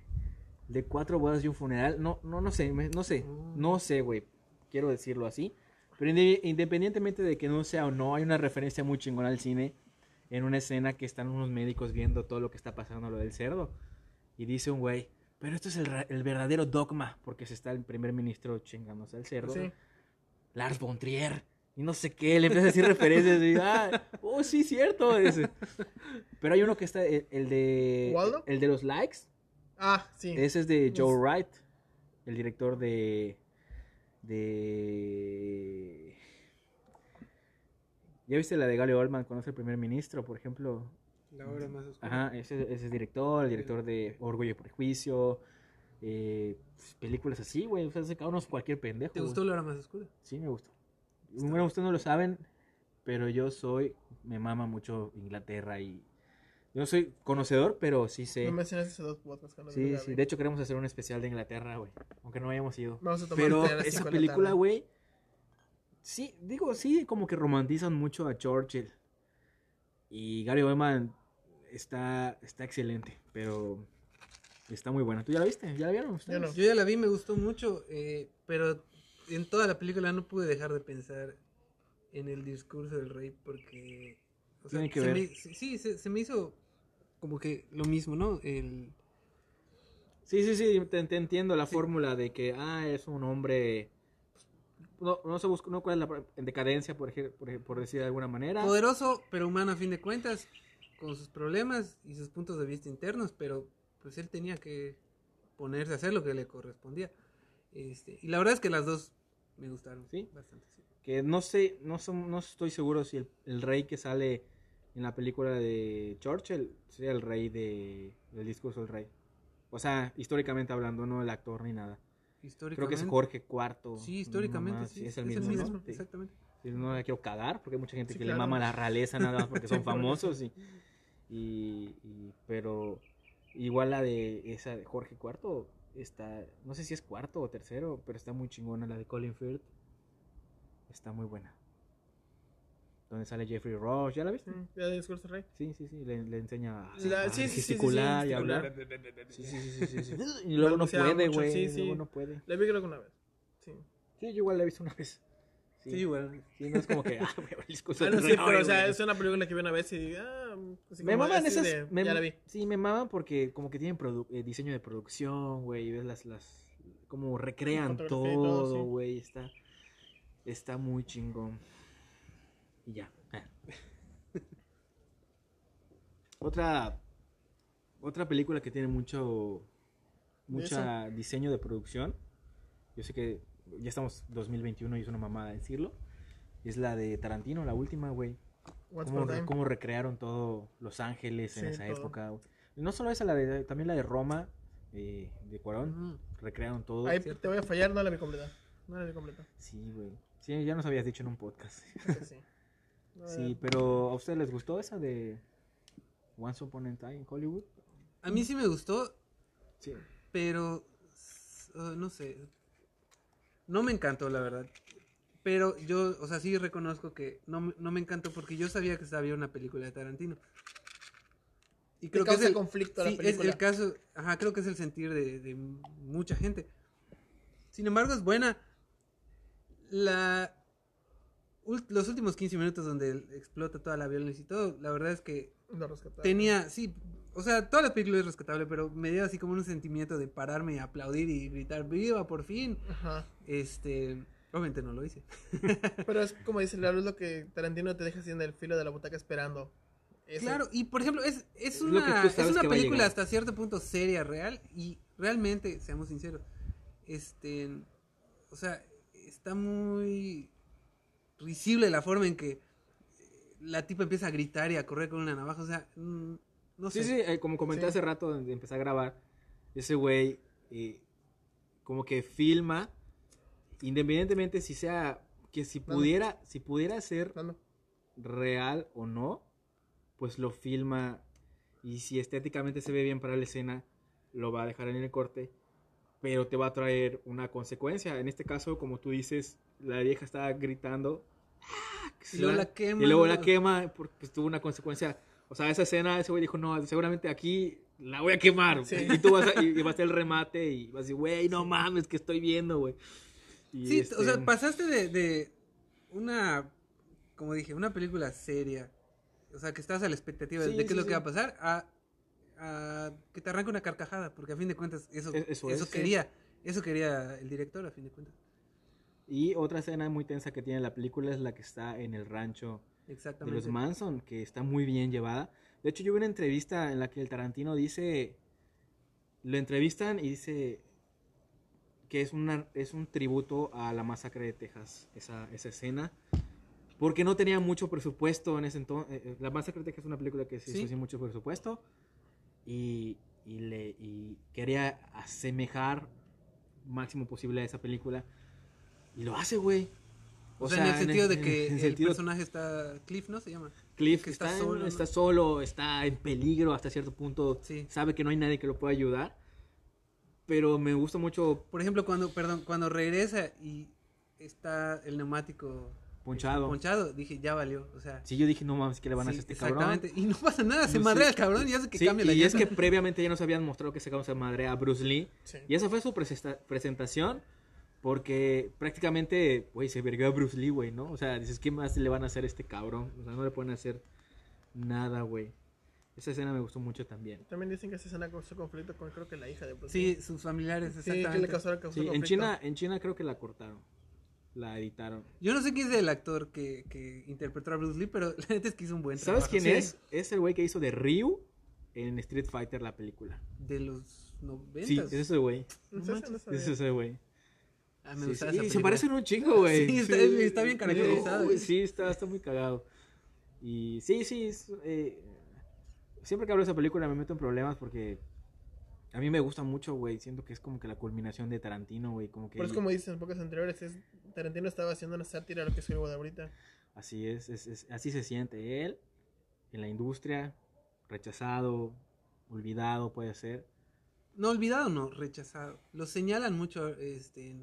de cuatro bodas y un funeral. No, no, no sé, me- no sé, Oh. no sé, güey. Quiero decirlo así. Pero inde- independientemente de que no sea o no, hay una referencia muy chingona al cine en una escena que están unos médicos viendo todo lo que está pasando lo del cerdo y dice un güey, pero esto es el, el verdadero dogma porque se está el primer ministro chingándose al cerdo. Sí. Lars von Trier. Y no sé qué, le empieza a decir referencias y, ah, oh, sí, cierto. ese. Pero hay uno que está, el, el de... ¿Waldo? El de los likes. Ah, sí. Ese es de Joe Es- Wright, el director de... De... ¿Ya viste la de Gary Oldman cuando es el primer ministro, por ejemplo? La hora más oscura. Ajá, ese, ese es director, el director de Orgullo y Prejuicio. Eh, películas así, güey. O sea, se unos cualquier pendejo. ¿Te gustó la hora más oscura? Sí, me gustó. Bueno, ustedes no lo saben, pero yo soy, me mama mucho Inglaterra y yo no soy conocedor, pero sí sé. No mencionaste esos dos podcasts cuando Sí, sí, de hecho queremos hacer un especial de Inglaterra, güey, aunque no hayamos ido. Vamos a tomar Pero esa película, güey, sí, digo, sí, como que romantizan mucho a Churchill. Y Gary Oldman está, está excelente, pero está muy buena. ¿Tú ya la viste? ¿Ya la vieron ustedes? Yo no. Yo ya la vi, me gustó mucho, eh, pero en toda la película no pude dejar de pensar en el discurso del rey porque... o sea, Tiene que se ver. me- sí, se, se me hizo como que lo mismo, ¿no? El, Sí, sí, sí, te, te entiendo la fórmula de que, ah, es un hombre... No, no se busca, no cuál es la en decadencia, por, por, ej- por decir de alguna manera. poderoso, pero humano a fin de cuentas, con sus problemas y sus puntos de vista internos, pero pues él tenía que ponerse a hacer lo que le correspondía. Este, y la verdad es que las dos me gustaron ¿Sí? bastante. sí. que no sé, no, son- no estoy seguro si el, el rey que sale en la película de Churchill sea el rey de, del discurso del rey. O sea, históricamente hablando, no el actor ni nada. Creo que es Históricamente. Jorge IV. Sí, históricamente, sí, es el mismo. ¿no? Sí. Exactamente. Sí, no la quiero cagar porque hay mucha gente que claro. le mama la realeza nada más porque son famosos y, y, y- pero igual la de esa de Jorge IV está no sé si es cuarto o tercero pero está muy chingona la de Colin Firth está muy buena donde sale Jeffrey Rush ¿ya la viste? Mm, Ya de discurso rey. Sí, sí, sí, le, le enseña a, La- sí, sí, gesticular sí, y hablar. Sí, sí, sí, sí. Y luego no puede, güey. sí, sí. Luego no puede. La vi creo que una vez. Sí. Sí, yo igual la he visto una vez. Sí, igual. Sí, no es como que, ah, discurso Ah, no, sí, pero o güey. sea, es una película que vi una vez y digo, ah, así Me maman esas. de, me- ya la vi. Sí, me maman porque como que tienen eh, diseño de producción, güey. Y ves las, las. Como recrean todo, todo, sí. güey. Está. Está muy chingón. Y ya. Otra. Otra película que tiene mucho. Mucha diseño de producción. Yo sé que ya estamos 2021 y es una mamada decirlo. Es la de Tarantino, la última, güey. Cómo, cómo recrearon todo Los Ángeles en Sí, esa todo. época. no solo esa, la de, también la de Roma, eh, de Cuarón. Recrearon todo. Ahí cierto. te voy a fallar, no la vi completa. No la vi completa. Sí, güey. Sí, ya nos habías dicho en un podcast. Sí. No, Sí, pero ¿a ustedes les gustó esa de Once Upon a Time en Hollywood? A mí sí me gustó, Sí. pero uh, no sé. No me encantó, la verdad. Pero yo, o sea, sí reconozco que no, me- no me encantó porque yo sabía que había una película de Tarantino. Y creo que es el, conflicto a la sí, es película. el caso, ajá, creo que es el sentir de, de mucha gente. Sin embargo, es buena. La, los últimos 15 minutos donde explota toda la violencia y todo, la verdad es que tenía, sí, o sea, toda la película es rescatable, pero me dio así como un sentimiento de pararme y aplaudir y gritar, viva, por fin. Ajá. Este, obviamente no lo hice. Pero es como dice Lalo, es lo que Tarantino te deja así en el filo de la butaca esperando. Eso. Claro, y por ejemplo, es, es una, es una película hasta cierto punto seria, real, y realmente, seamos sinceros, este, o sea, está muy risible la forma en que la tipa empieza a gritar y a correr con una navaja, o sea, mm, no sé. Sí, sí, eh, como comenté Sí. hace rato de empezar a grabar, ese güey eh, como que filma, independientemente si sea, que si pudiera, si pudiera ser real o no, pues lo filma y si estéticamente se ve bien para la escena, lo va a dejar en el corte, pero te va a traer una consecuencia. En este caso, como tú dices, la vieja estaba gritando "Ah", Y luego la y quema. luego la quema porque pues, tuvo una consecuencia. O sea, esa escena, ese güey dijo, no, seguramente aquí la voy a quemar. Sí. Y tú vas a, y, y va a ser el remate y vas a decir, güey, no mames, que estoy viendo, güey. Y, Sí, este, o sea, pasaste de, de una, como dije, una película seria, o sea, que estás a la expectativa Sí, de qué sí, es lo que va a pasar, a, a que te arranque una carcajada, porque a fin de cuentas eso, E- eso eso, es, sí. quería, eso quería el director a fin de cuentas. Y otra escena muy tensa que tiene la película es la que está en el rancho de Exactamente. los Manson, que está muy bien llevada. De hecho, yo vi una entrevista en la que el Tarantino dice, lo entrevistan y dice que es, una, es un tributo a la masacre de Texas, esa, esa escena, porque no tenía mucho presupuesto en ese entonces. La masacre de Texas es una película que se Sí. hizo sin mucho presupuesto y, y, le, y quería asemejar máximo posible a esa película. Y lo hace, güey. O, sea, en el sentido de en- que en el sentido- personaje está. Cliff, ¿no? Se llama. Cliff que está, está en- solo, ¿no? está solo, está en peligro hasta cierto punto. Sí. Sabe que no hay nadie que lo pueda ayudar. Pero me gusta mucho Por ejemplo, cuando, perdón, cuando regresa y está el neumático Ponchado. ponchado, dije, ya valió. O sea, Si yo dije, no mames, ¿qué le van a sí, hacer a este cabrón? exactamente. Y no pasa nada, se No, madrea sí. el cabrón y hace que Sí, cambie la y es que previamente ya nos habían mostrado que cabrón se madrea a Bruce Lee. Sí. Y esa fue su presenta- presentación. Porque prácticamente, güey, se vergó a Bruce Lee, güey, ¿no? O sea, dices, ¿qué más le van a hacer a este cabrón? O sea, no le pueden hacer nada, güey. Esa escena me gustó mucho también. También dicen que esa escena causó conflicto con creo que la hija de Bruce Sí, Lee. sus familiares, Sí, que le exactamente. causó, Sí, en conflicto. China, en China creo que la cortaron. La editaron. Yo no sé quién es el actor que, que interpretó a Bruce Lee, pero la neta es que hizo un buen ¿Sabes trabajo. quién Sí. es? Es el güey que hizo de Ryu en Street Fighter, la película. De los 90. Sí, es ese güey. No. Es ese güey. Ah, me Sí, y se parecen un chingo, güey. Sí, está- está bien caracterizado. Uy, Sí, está, está muy cagado. Y sí, sí, es, eh, siempre que hablo de esa película me meto en problemas porque a mí me gusta mucho, güey. Siento que es como que la culminación de Tarantino, güey. Como que Pero es como dicen en pocas anteriores, es, Tarantino estaba haciendo una sátira a lo que es Hollywood ahorita. así es, es- es- así se siente él en la industria, rechazado, olvidado, puede ser. No, olvidado no, rechazado. Lo señalan mucho, este,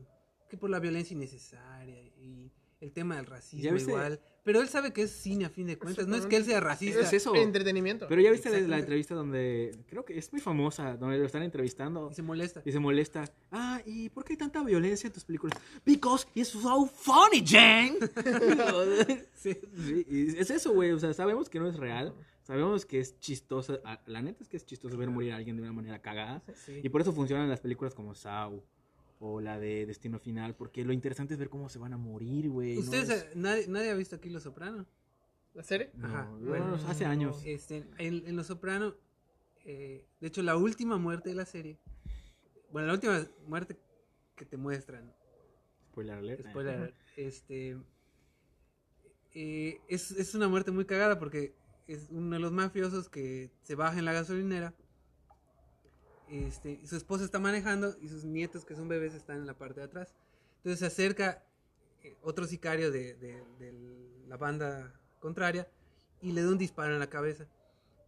que por la violencia innecesaria y el tema del racismo igual. Pero él sabe que es cine a fin de cuentas, no es que él sea racista. Es eso. Entretenimiento. Pero ya viste la- entrevista donde, creo que es muy famosa, donde lo están entrevistando. Y se molesta. Y se molesta. Ah, ¿y por qué hay tanta violencia en tus películas? Because it's so funny, Jane. Sí. Es eso, güey. O sea, sabemos que no es real. Sabemos que es chistoso. ah, La neta es que es chistoso ver morir a alguien de una manera cagada. Sí. Y por eso funcionan las películas como Saw o la de Destino Final. Porque lo interesante es ver cómo se van a morir, güey. no Ustedes, es- nadie, nadie ha visto aquí Los Soprano. ¿La serie? no, Ajá. bueno, hace años. Este, en, en Los Soprano, eh, de hecho, la última muerte de la serie, bueno, la última muerte que te muestran, Spoiler alert. spoiler, alert, este, eh, es, es una muerte muy cagada porque es uno de los mafiosos que se baja en la gasolinera. Este, su esposa está manejando y sus nietos, que son bebés, están en la parte de atrás. Entonces se acerca eh, otro sicario de, la banda contraria y le da un disparo en la cabeza.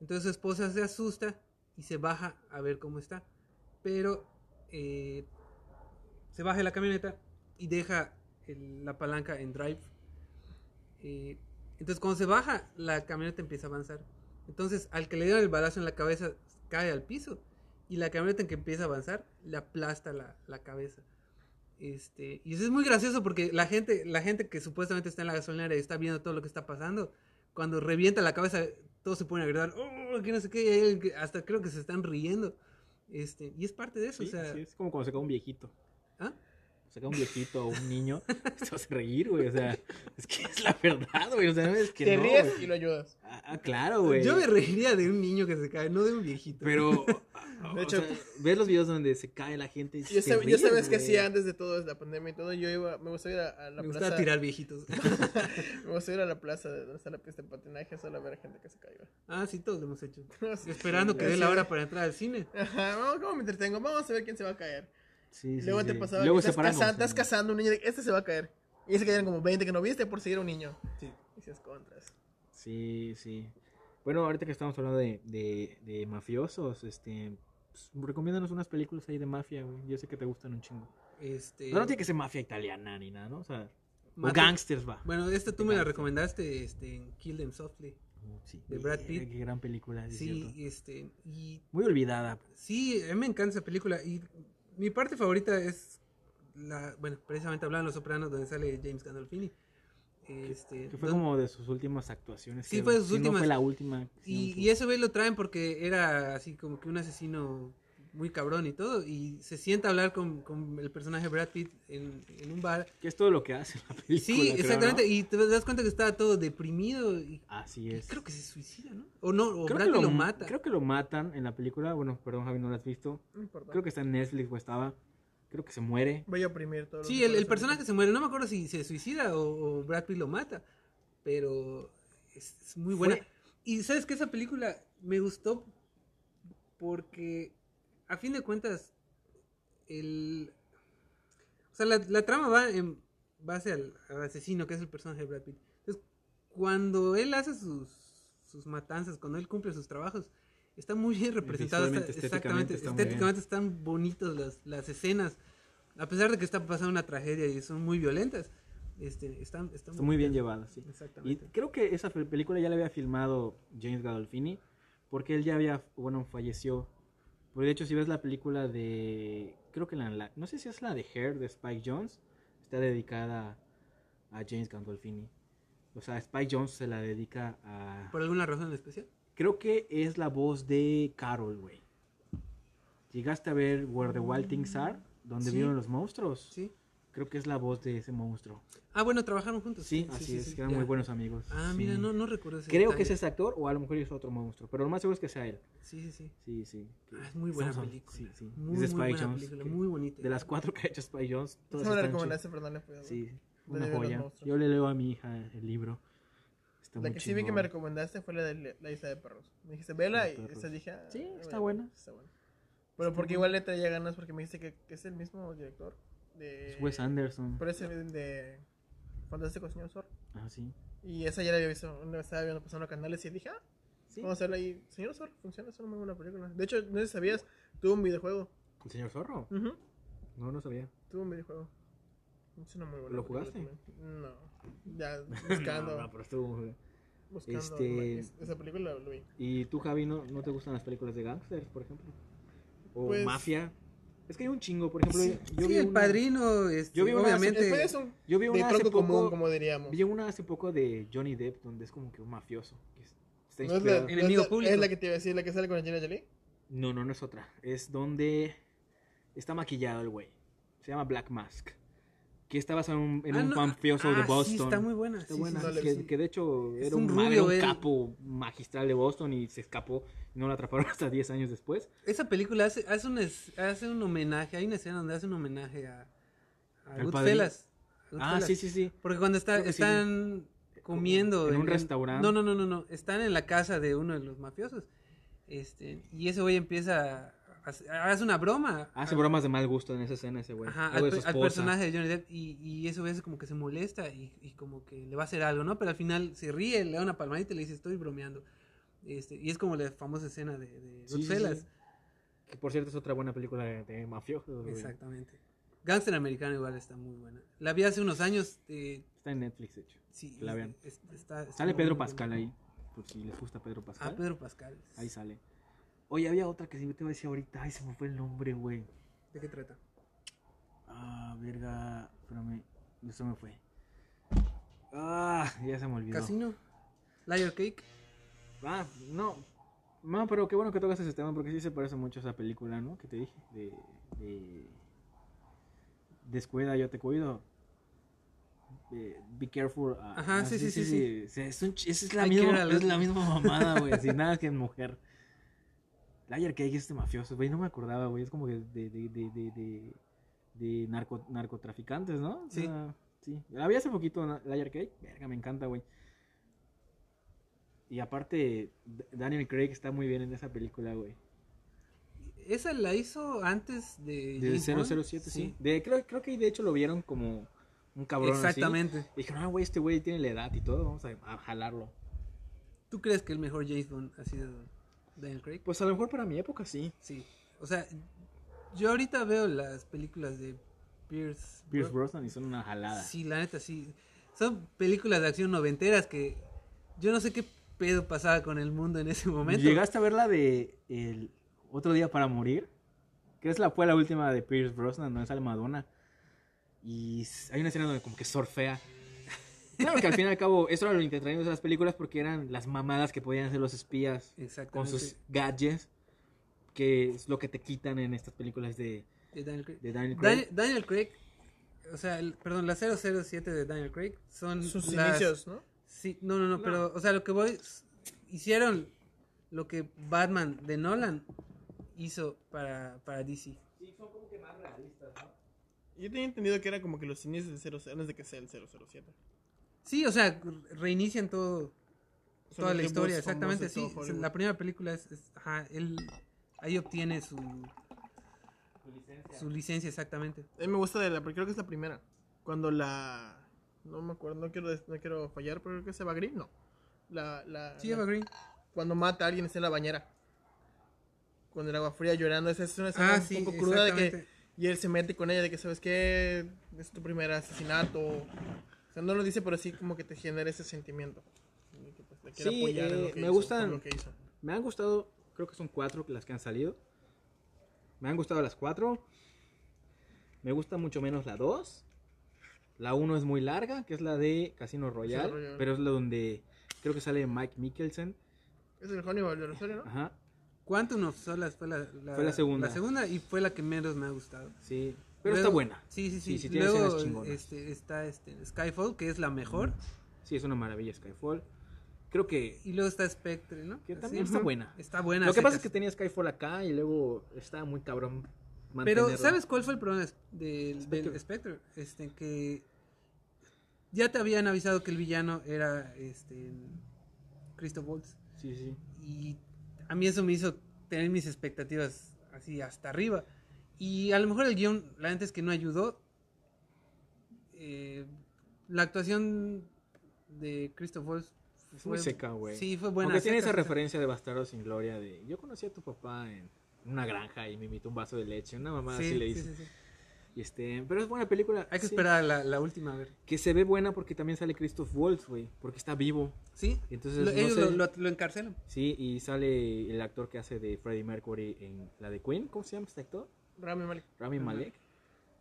Entonces su esposa se asusta y se baja a ver cómo está. Pero eh, se baja de la camioneta y deja la palanca en drive. Eh, entonces cuando se baja, la camioneta empieza a avanzar. Entonces al que le dieron el balazo en la cabeza cae al piso y la camioneta en que empieza a avanzar le aplasta la, la cabeza. Este, y eso es muy gracioso porque la gente, la gente que supuestamente está en la gasolinera y está viendo todo lo que está pasando, cuando revienta la cabeza, todos se ponen a gritar, oh, que no sé qué, hasta creo que se están riendo. Este, y es parte de eso, Sí, o sea, sí, es como cuando se cae un viejito. ¿ah? saca un viejito o un niño, vas a reír, güey. O sea, es que es la verdad, güey. O sea, no es que Te no, ríes güey. y lo ayudas. Ah, ah, claro, güey. Yo me reiría de un niño que se cae, no de un viejito. Pero, De hecho- hecho, ves los videos donde se cae la gente y Yo, se sab- yo sabes que hacía antes de todo, la pandemia y todo, yo iba, me gusta ir a, a la me gusta plaza. tirar viejitos. me gusta ir a la plaza de donde está la pista de patinaje solo a ver a gente que se caiga. ah, sí, todos lo hemos hecho. Sí, Esperando que dé la hora para entrar al cine. Ajá, vamos, ¿cómo me entretengo? Vamos a ver quién se va a caer. Sí, sí, Luego sí. te pasaba Luego que se estás, cazando, estás cazando un niño, de, este se va a caer. Y se cayeron como 20 que no viste por seguir a un niño. Sí. Y dices contras. Sí, sí. Bueno, ahorita que estamos hablando de, de, de mafiosos, este... Pues, recomiéndanos unas películas ahí de mafia, güey. Yo sé que te gustan un chingo. Este, No, no tiene que ser mafia italiana ni nada, ¿no? O sea, o gangsters, va. Bueno, esta tú me la recomendaste este, en Kill Them Softly. Sí, de Brad Pitt. Qué gran película, es Sí, cierto. este, y Muy olvidada. sí, a mí me encanta esa película. Y mi parte favorita es la, bueno, precisamente hablando de Los Sopranos, donde sale James Gandolfini. Este, Que fue don- como de sus últimas actuaciones. Sí, fue de sus Si no últimas. fue la última. Y, fue- y ese güey lo traen porque era así como que un asesino muy cabrón y todo. Y se sienta a hablar con, con el personaje Brad Pitt en, en un bar. Que es todo lo que hace la película. Sí, creo, exactamente. ¿no? Y te das cuenta que estaba todo deprimido. Y, Así y es. creo que se suicida, ¿no? O no, o Creo Brad que Pitt lo, m- mata. Creo que lo matan en la película. Bueno, perdón, Javi, no la has visto. No. Creo que está en Netflix o estaba. Creo que se muere. Voy a oprimir todo. Sí, el, el personaje se muere. No me acuerdo si se suicida o, o Brad Pitt lo mata. Pero es, es muy buena. Fue- Y sabes que esa película me gustó porque a fin de cuentas el... O sea, la, la trama va en base al, al asesino, que es el personaje de Brad Pitt. Entonces, cuando él hace sus, sus matanzas, cuando él cumple sus trabajos, está muy bien representado. Visualmente, está- estéticamente exactamente, está muy bien. estéticamente están bonitos las, las escenas. A pesar de que está pasando una tragedia y son muy violentas, este, están, están Está muy bien bonitas. llevada, sí. Y Exactamente. creo que esa película ya la había filmado James Gandolfini, porque él ya había, bueno, falleció. Porque de hecho, si ves la película de, creo que la, la- no sé si es la de Hair de Spike Jones, está dedicada a James Gandolfini. O sea, Spike Jones se la dedica a... ¿Por alguna razón en especial? Creo que es la voz de Carol, güey. ¿Llegaste a ver Where the Wild Things Are? Donde Sí. viven los monstruos. Sí. Creo que es la voz de ese monstruo. Ah, bueno, trabajaron juntos. Sí, así es, sí, eran ya. muy buenos amigos. Ah, sí. mira, no, no recuerdo ese Creo que es ese actor o a lo mejor es otro monstruo, pero lo más seguro es que sea él. Sí, sí, sí. Sí, sí. Ah, es muy buena película. Sí, sí. Muy, es de muy buena Jones. película, que- muy bonita. De las cuatro que ha hecho Spike Jones, todas me la recomendaste, pero no le chidas. Sí, una joya. Yo le leo a mi hija el libro. Está La muy que sí vi que me recomendaste fue la de la isla de perros. Me dijiste, vela La y esa dije, ah, Sí, está buena. Está buena. Pero porque igual le traía ganas porque me dijiste que, que es el mismo director de... Es Wes Anderson. Por ese de Fantástico Señor Zorro. Ah, sí. Y esa ya la había visto, una vez estaba viendo pasando canales y dije, ah, Sí. vamos a verla ahí. Señor Zorro, funciona, es una muy buena película. De hecho, no sé si sabías, tuvo un videojuego. ¿El señor Zorro? Ujú, No, no sabía. Tuvo un videojuego. Es una muy buena ¿Lo jugaste? No, ya buscando, No, no, pero estuvo... buscando este- es- esa película lo vi. ¿Y tú, Javi, no, no te gustan las películas de gangsters, por ejemplo? ¿O Pues- mafia? Es que hay un chingo, por ejemplo. Sí, yo sí, vi el una- padrino, este, yo vi una- obviamente. Es un Yo vi de una hace poco, común, como diríamos. vi una hace poco de Johnny Depp, donde es como que un mafioso. que está ¿No es la, no es Enemigo la- público. ¿Es la que te iba a decir, la que sale con Angelina Jolie? No, no, no es otra. Es donde está maquillado el güey. Se llama Black Mask. Que está basado en un, en Ah, un no, mafioso ah, de sí, Boston. está muy buena. Está sí, sí, buena, sí, que, de hecho era un un, rubio, era un él. capo magistral de Boston y se escapó. Y no lo atraparon hasta 10 años después. Esa película hace, hace, un, hace un homenaje, hay una escena donde hace un homenaje a, a ¿Al Goodfellas. Ah, sí, sí, sí. Porque cuando está, sí. están comiendo en un restaurante. No, no, no, no, no. Están en la casa de uno de los mafiosos. Este, y ese güey empieza hace una broma. Hace a- bromas de mal gusto en esa escena ese güey. Ajá, al, al personaje de Johnny Depp y, y eso veces como que se molesta y, y como que le va a hacer algo, ¿no? Pero al final se ríe, le da una palmadita y le dice estoy bromeando. Este, y es como la famosa escena de, de Sí, sí, Goodfellas. sí. Que por cierto es otra buena película de, de mafiosos. Exactamente. Gangster americano igual está muy buena. La vi hace unos años. eh, Está en Netflix, de hecho. sí, la vean. es- está- está Sale Pedro. Pascal ahí. Por si les gusta Pedro Pascal. Ah, Pedro Pascal. Ahí sale. Oye, había otra que sí te iba a decir ahorita. Ay, se me fue el nombre, güey. ¿De qué trata? Ah, verga. Espérame. Eso me fue. Ah, ya se me olvidó. Casino. Liar Cake. Ah, no. No, pero qué bueno que tocas ese tema porque sí se parece mucho a esa película, ¿no? Que te dije. De. de... Descuida, yo te cuido. Eh, be careful. ah, Ajá, ah, sí, sí, sí, sí. Sí, Es, un ch- esa es la I misma, es la misma mamada, güey. sin nada que mujer. Liar Cake es este mafioso, güey. No me acordaba, güey. Es como que de. de, de, de, narco, narcotraficantes, ¿no? Sí. sea, sí. La vi hace poquito. Liar Cake. Verga, me encanta, güey. Y aparte, Daniel Craig está muy bien en esa película, güey. Esa la hizo antes de. De James Bond. 007, sí. De, creo, creo que de hecho lo vieron como un cabrón. así. Exactamente. Y dijeron, ah, güey, este güey tiene la edad y todo, vamos a, a jalarlo. ¿Tú crees que el mejor James Bond ha sido Daniel Craig? Pues a lo mejor para mi época sí. Sí. O sea, yo ahorita veo las películas de Pierce. Pierce Bro- Brosnan y son una jalada. Sí, la neta, sí. Son películas de acción noventeras que yo no sé qué pedo pasaba con el mundo en ese momento. ¿Llegaste a ver la de el Otro Día para Morir? Que es la, fue la última de Pierce Brosnan, donde sale Madonna. Y hay una escena donde como que surfea. Claro que al fin y al cabo, eso era lo entretenido de esas películas porque eran las mamadas que podían hacer los espías con sus gadgets, que es lo que te quitan en estas películas de, De Daniel Craig. de Daniel Craig. Daniel, Daniel Craig, o sea, el- perdón, la 007 de Daniel Craig son Sus las- inicios, ¿no? Sí, no, no, no, No. pero, o sea, lo que voy, hicieron lo que Batman de Nolan hizo para, para DC. Yo tenía entendido que era como que los inicios del 00, antes de que sea el 007. Sí, o sea, reinician todo, Son toda la historia, exactamente, sí. La primera película es, es- ajá, él ahí obtiene su su licencia exactamente. A mí me gusta de la, porque creo que es la primera. Cuando la. No me acuerdo, no quiero, no quiero fallar, pero creo que es Eva Green, no. La, la, Sí, la- Eva Green. Cuando mata a alguien está en la bañera. Con el agua fría llorando. Esa es una escena Ah, un sí, poco cruda de que. Y él se mete con ella de que, ¿sabes qué? Es tu primer asesinato. O sea, no lo dice, pero sí como que te genera ese sentimiento. Que, pues, Sí, apoyar en eh, lo que me hizo, gustan- lo que hizo. Me han gustado, creo que son cuatro las que han salido. Me han gustado las cuatro. Me gusta mucho menos la dos. La uno es muy larga, que es la de Casino Royale, Royale. pero es la donde creo que sale Mike Mikkelsen. Es el Hannibal de Rosario, ¿no? Ajá, Quantum of Solace fue la, Fue la segunda. La segunda y fue la que menos me ha gustado. sí. Pero Luego- está buena. Sí, sí, sí. Sí, sí, Luego este, está este, Skyfall, que es la mejor. Sí, es una maravilla Skyfall. Creo que... Y luego está Spectre, ¿no? Que también está buena. Está buena. Lo que pasa es que tenía Skyfall acá y luego estaba muy cabrón Pero, mantenerlo. ¿sabes cuál fue el problema del, Spectre. del Spectre? Este, que ya te habían avisado que el villano era este Christoph Waltz. Sí, sí. Y a mí eso me hizo tener mis expectativas así hasta arriba. Y a lo mejor el guion, la gente es que no ayudó. Eh, la actuación de Christoph Waltz Es muy seca, güey. Sí, fue buena. Aunque tiene esa seca. referencia de Bastardo sin Gloria de yo conocí a tu papá en una granja y me invitó un vaso de leche, una mamá Sí, así le dice. sí, sí. Y este, pero es buena película. Hay que esperar la, la última a ver. Que se ve buena porque también sale Christoph Waltz, güey, porque está vivo. Sí, Entonces, Lo- no ellos sé. lo, lo- lo encarcelan. Sí, y sale el actor que hace de Freddie Mercury en la de Queen, ¿cómo se llama este actor? Rami Malek. Rami. Malek.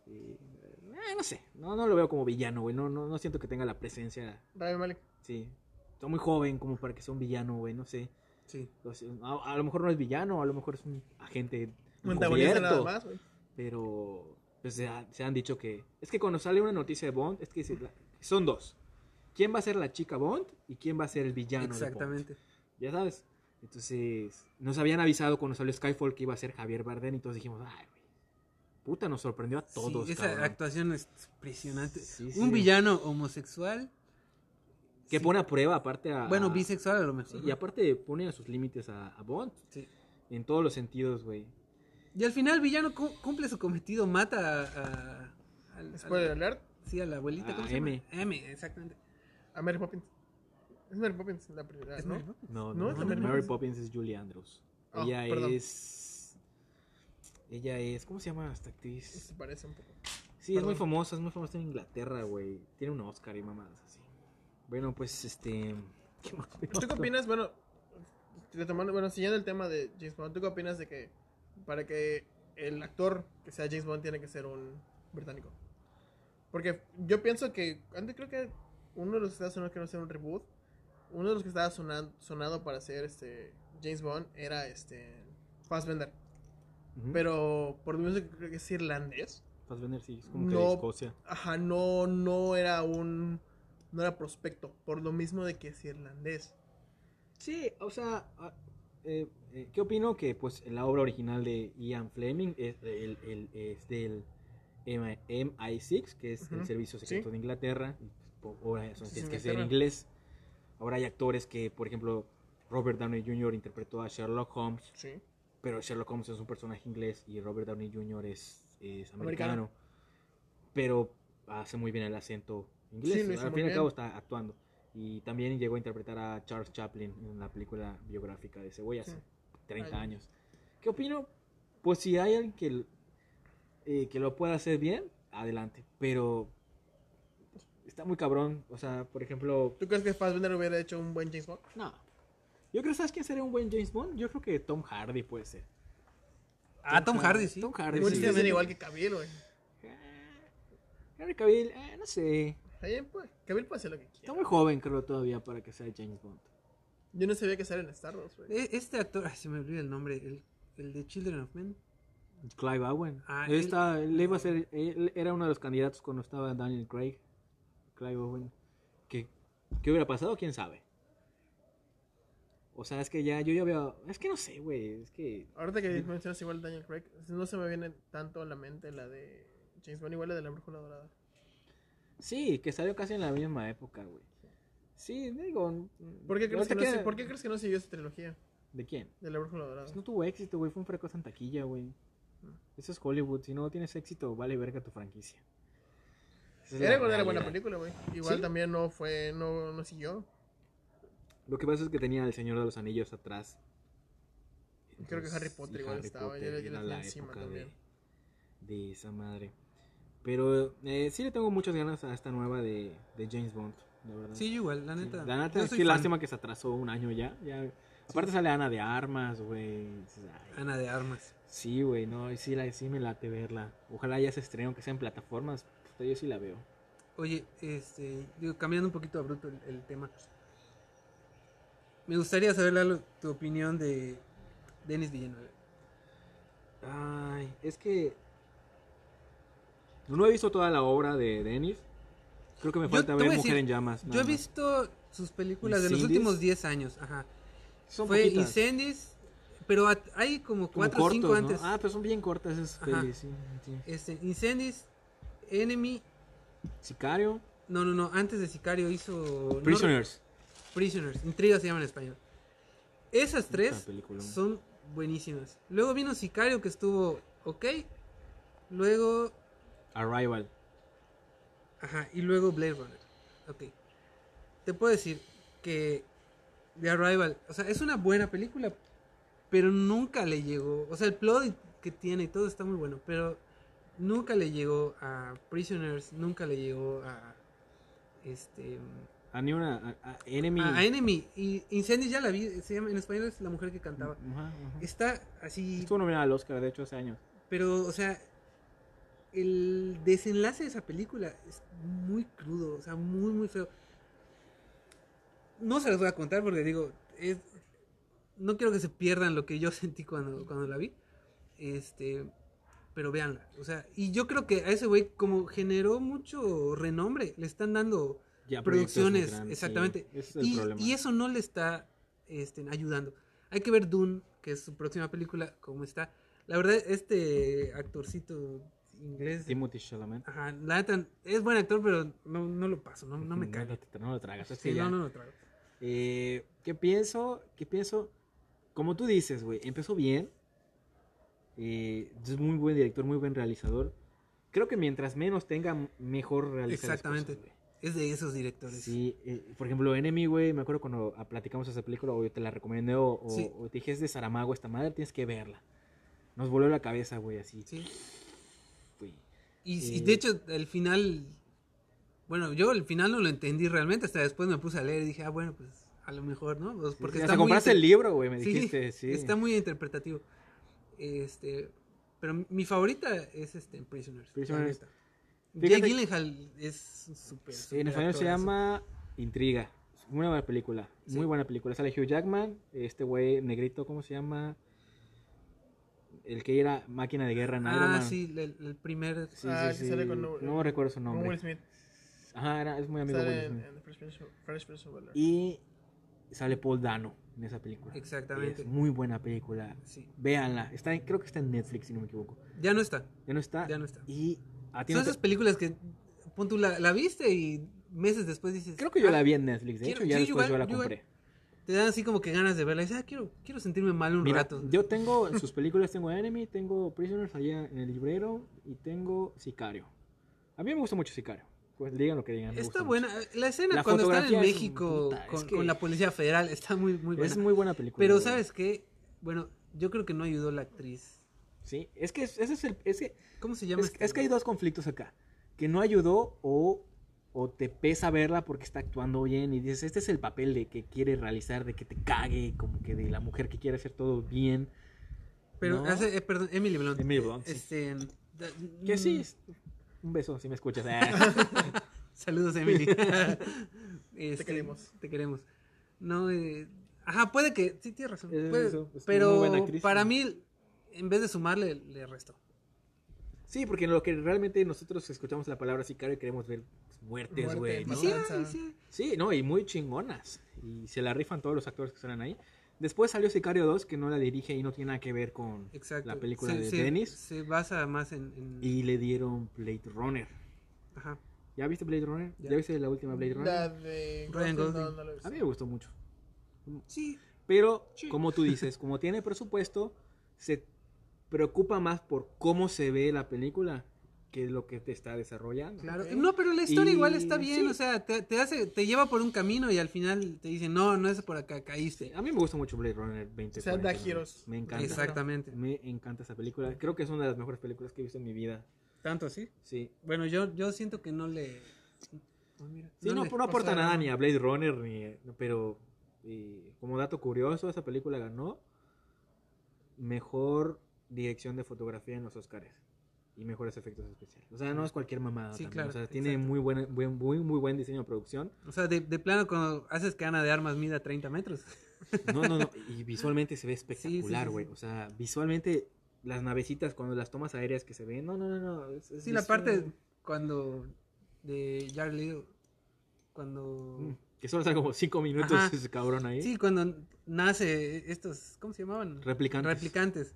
Y, eh, no sé, no, no lo veo como villano, güey, no, no, no siento que tenga la presencia, Rami Malek. sí. Está muy joven como para que sea un villano, güey, no sé. Sí. Sea, A, a lo mejor no es villano, a lo mejor es un agente Un antagonista nada más, güey. pero pues, se, ha- se han dicho que es que cuando sale una noticia de Bond es que se- la- son dos. ¿Quién va a ser la chica Bond y quién va a ser el villano de Bond? Exactamente. Ya sabes. Entonces, nos habían avisado cuando salió Skyfall que iba a ser Javier Bardem y todos dijimos, ay, güey. Puta, nos sorprendió a todos. Sí, esa cabrón". actuación es impresionante. Sí, sí. Un villano homosexual. que sí. pone a prueba aparte a Bueno, bisexual a lo mejor. sí, y aparte pone a sus límites a, a Bond Sí. en todos los sentidos, güey. Y al final el villano cu- cumple su cometido, mata a... a- al- Spoiler al- alert. sí, a la abuelita. A ¿cómo se M. llama? M, exactamente. A Mary Poppins. Es Mary Poppins la primera, ¿Es ¿no? Mary Poppins? No, No, no, es no, Mary Mary Poppins. Poppins es Julie Andrews. Oh, ella perdón. es ella es ¿cómo se llama esta actriz? Se parece un poco. Sí, es muy famosa, es muy famosa en Inglaterra, güey. Tiene un Oscar y mamadas así. Bueno, pues este ¿qué más? ¿Tú qué opinas? Bueno, retomando, bueno, siguiendo el tema de James Bond, ¿tú qué opinas de que para que el actor que sea James Bond tiene que ser un británico? Porque yo pienso que antes creo que uno de los que estaba sonando que no sea un reboot, uno de los que estaba sonando, sonado para ser este James Bond era este Fassbender, Pero por lo menos creo que es irlandés. Fassbender sí, es como que No. de Escocia. Ajá, no no era un no era prospecto, por lo mismo de que es irlandés. Sí, o sea, ah, eh, eh, ¿qué opino? Que pues la obra original de Ian Fleming es, el, el- es del MI- MI6, que es el Servicio Secreto sí. de Inglaterra. y, pues, ahora eso Sí, que ser en inglés. Ahora hay actores que, por ejemplo, Robert Downey Jr. interpretó a Sherlock Holmes, Sí. Pero Sherlock Holmes es un personaje inglés y Robert Downey Jr. es, es americano. Americano. Pero hace muy bien el acento inglés. Sí, lo hizo al muy fin y al cabo está actuando. Y también llegó a interpretar a Charles Chaplin en la película biográfica de ese güey hace Sí. 30 Ay. años. ¿Qué opino? Pues si hay alguien que, eh, que lo pueda hacer bien, adelante. Pero pues, está muy cabrón. O sea, por ejemplo, ¿Tú crees que Fassbender hubiera hecho un buen James Bond? no. Yo creo, ¿sabes quién sería un buen James Bond? Yo creo que Tom Hardy puede ser. Ah, Tom Hardy, sí. Tom Hardy. Sí. dicen igual que Cavill, güey. Eh, Henry Cavill, eh, no sé. Pues, Cavill puede hacer lo que Está quiera. muy joven, creo, todavía para que sea James Bond. Yo no sabía que sale en Star Wars, güey. E- Este actor, ay, se me olvida el nombre, el, el de Children of Men. Clive Owen. Ah, él, él- está- él iba a ser, él era uno de los candidatos cuando estaba Daniel Craig. Clive Owen. ¿Qué, qué hubiera pasado? ¿Quién sabe? O sea, es que ya, yo ya veo, es que no sé, güey, es que... Ahorita que mencionas igual Daniel Craig, no se me viene tanto a la mente la de James Bond, igual la de la Brújula Dorada. Sí, que salió casi en la misma época, güey. Sí, digo... ¿Por qué, crees que no, que- se- ¿Por qué crees que no siguió esa trilogía ¿De quién? de la Brújula Dorada? Pues no tuvo éxito, güey, fue un fracaso en taquilla, güey. Eso es Hollywood. Si no tienes éxito, vale verga tu franquicia. Esa Era, buena película, güey. Igual ¿Sí? también no fue, no, no siguió. Lo que pasa es que tenía el Señor de los Anillos atrás. Creo que Harry Potter igual Harry estaba, Potter le era la encima época también. De, de esa madre. Pero eh, sí le tengo muchas ganas a esta nueva de, de James Bond, la verdad. Sí, yo igual, la neta. La neta, yo es que lástima que se atrasó un año ya. ya. Aparte sale Ana de Armas, güey. Ana de Armas. Sí, güey, no, sí, la, sí me late verla. Ojalá ya se estrene, aunque sea en plataformas. Puta, yo sí la veo. Oye, este, digo, cambiando un poquito a bruto el, el tema. Me gustaría saber, Lalo, tu opinión de Denis Villeneuve. Ay, es que. No he visto toda la obra de Denis. Creo que me falta ver Mujer decir, en Llamas. Yo he visto sus películas de los últimos 10 años. Ajá. Son Fue poquitas, Incendies, pero hay como como 4 o 5 cortos, ¿no? antes. Ah, pero son bien cortas esas pelis, sí, sí. Este, Incendies, Enemy. Sicario, No, no, no. Antes de Sicario hizo. Prisoners. Prisoners. Intriga se llama en español. Esas tres son buenísimas. Luego vino Sicario que estuvo ok. Luego. Arrival. Ajá. Y luego Blade Runner. Ok. Te puedo decir que The Arrival. O sea, es una buena película. Pero nunca le llegó. O sea, el plot que tiene y todo está muy bueno. Pero nunca le llegó a Prisoners. Nunca le llegó a. Este. A ni una. A, a Enemy. A, a Enemy. Y Incendies ya la vi. Se llama, en español es la mujer que cantaba. Ajá, ajá. Está así. Estuvo nominada al Oscar, de hecho, hace años. Pero, o sea, el desenlace de esa película es muy crudo, o sea, muy, muy feo. No se los voy a contar porque digo, es, no quiero que se pierdan lo que yo sentí cuando, cuando la vi. Este, pero véanla, o sea, y yo creo que a ese güey como generó mucho renombre, le están dando Ya, producciones, exactamente. Es y, eso no le está este, ayudando. Hay que ver Dune, que es su próxima película, cómo está. La verdad, este actorcito inglés, Timothy Chalamet. ajá, la neta, es buen actor, pero no, no lo paso, no, no me cae. No lo tragas. Sí, que no, no lo trago. Eh, ¿Qué pienso? ¿Qué pienso? Como tú dices, güey, empezó bien. Eh, es muy buen director, muy buen realizador. Creo que mientras menos tenga, mejor realizar las Exactamente. cosas. Es de esos directores. Sí, eh, por ejemplo, Enemy, güey, me acuerdo cuando ah, platicamos esa película, o yo te la recomendé, o, o- Sí. o te dije, es de Saramago esta madre, tienes que verla. Nos voló la cabeza, güey, así. Sí. Y, y Eh, de hecho, el final. Bueno, yo el final no lo entendí realmente. Hasta después me puse a leer y dije, ah, bueno, pues a lo mejor, ¿no? Pues, porque Sí, está hasta muy compraste el libro, güey, me Sí, dijiste, sí. Está muy interpretativo. Este. Pero mi favorita es este Prisoners. Prisoners. Jake Gyllenhaal es súper. Sí, en español se llama Intriga. Muy buena película. Sí. Muy buena película. Sale Hugh Jackman, este güey negrito, ¿cómo se llama? El que era máquina de guerra en Iron Ah, Man. sí, el, el primer. Sí, Ah, sí, que sale con- No recuerdo su nombre. Will Smith. Ajá, era, es muy amigo Sale Will Smith. en Fresh Prince of- Fresh Prince of Bel-Air. Y sale Paul Dano en esa película. Exactamente. Es muy buena película. Sí. Véanla. Está en- creo que está en Netflix, si no me equivoco. Ya no está. Ya no está. Ya no está. Y a ti Son no te- esas películas que. Pon tú, la, la viste y meses después dices. Creo que yo "Ah", la vi en Netflix. De quiero- hecho, ya sí, después igual, yo la yo igual. compré. Te dan así como que ganas de verla. Y dices, ah, quiero, quiero sentirme mal un Mira, rato. yo tengo en sus películas, tengo Enemy, tengo Prisoners allá en el librero y tengo Sicario. A mí me gusta mucho Sicario. Pues digan lo que digan. me Está gusta buena. La escena La cuando están en fotografía es México puta, es con, que- con la Policía Federal está muy, muy buena. Es muy buena película. Pero güey. ¿sabes qué? Bueno, yo creo que no ayudó la actriz. Sí, es que es- ese es el. Es que, ¿Cómo se llama? es, este? es que hay dos conflictos acá. Que no ayudó o, o te pesa verla porque está actuando bien y dices, este es el papel de que quiere realizar, de que te cague, como que de la mujer que quiere hacer todo bien. Pero ¿no? hace, eh, perdón, Emily Blunt. Emily Blunt, sí. Este, da- Que sí, mm, es- un beso si me escuchas. Saludos, Emily. Este, queremos. Te queremos. No, eh, ajá, puede que, sí, tienes razón. Es puede, eso, es pero para mí, en vez de sumarle, le restó. Sí, porque lo que realmente nosotros escuchamos la palabra sicario y queremos ver pues, muertes, Muerte, güey, Y ¿no? sí, sí. Sí, no, y muy chingonas. Y se la rifan todos los actores que salen ahí. Después salió Sicario 2, que no la dirige y no tiene nada que ver con Exacto. la película Se- de se- Dennis. Se basa más en. en- Y le dieron Blade Runner. Ajá. ¿Ya viste Blade Runner? ¿Ya, Ya. viste la última Blade Runner? La de Ryan Gosling, no, no. A mí me gustó mucho. Sí, Pero, Sí. como tú dices, como tiene presupuesto, se preocupa más por cómo se ve la película que lo que te está desarrollando. Claro. No, pero la historia Y- igual está bien, sí. o sea, te, te hace, te lleva por un camino y al final te dicen, no, no es por acá, caíste. A mí me gusta mucho Blade Runner 20. O sea, da giros. Me encanta. Exactamente. Me encanta esa película. Creo que es una de las mejores películas que he visto en mi vida. Tanto así. Sí. Bueno, yo, yo siento que no le... Oh, mira, Sí, no, le- no aporta o sea, nada ni a Blade Runner, ni, no, pero como dato curioso, esa película ganó mejor dirección de fotografía en los Oscars y mejores efectos especiales. O sea, no es cualquier mamada. Sí, también. claro, O sea, tiene exacto. muy buen, buen, muy, muy buen diseño de producción. O sea, de, de plano cuando haces que Ana de Armas mida 30 metros. No, no, no. Y visualmente se ve espectacular, güey. sí. O sea, visualmente las navecitas, cuando las tomas aéreas que se ven, no, no, no, no. es- es Sí, la parte cuando de Jared Leto, cuando... Mm, Que solo está como cinco minutos Ajá. ese cabrón ahí. Sí, cuando nace estos, ¿cómo se llamaban? Replicantes. Replicantes.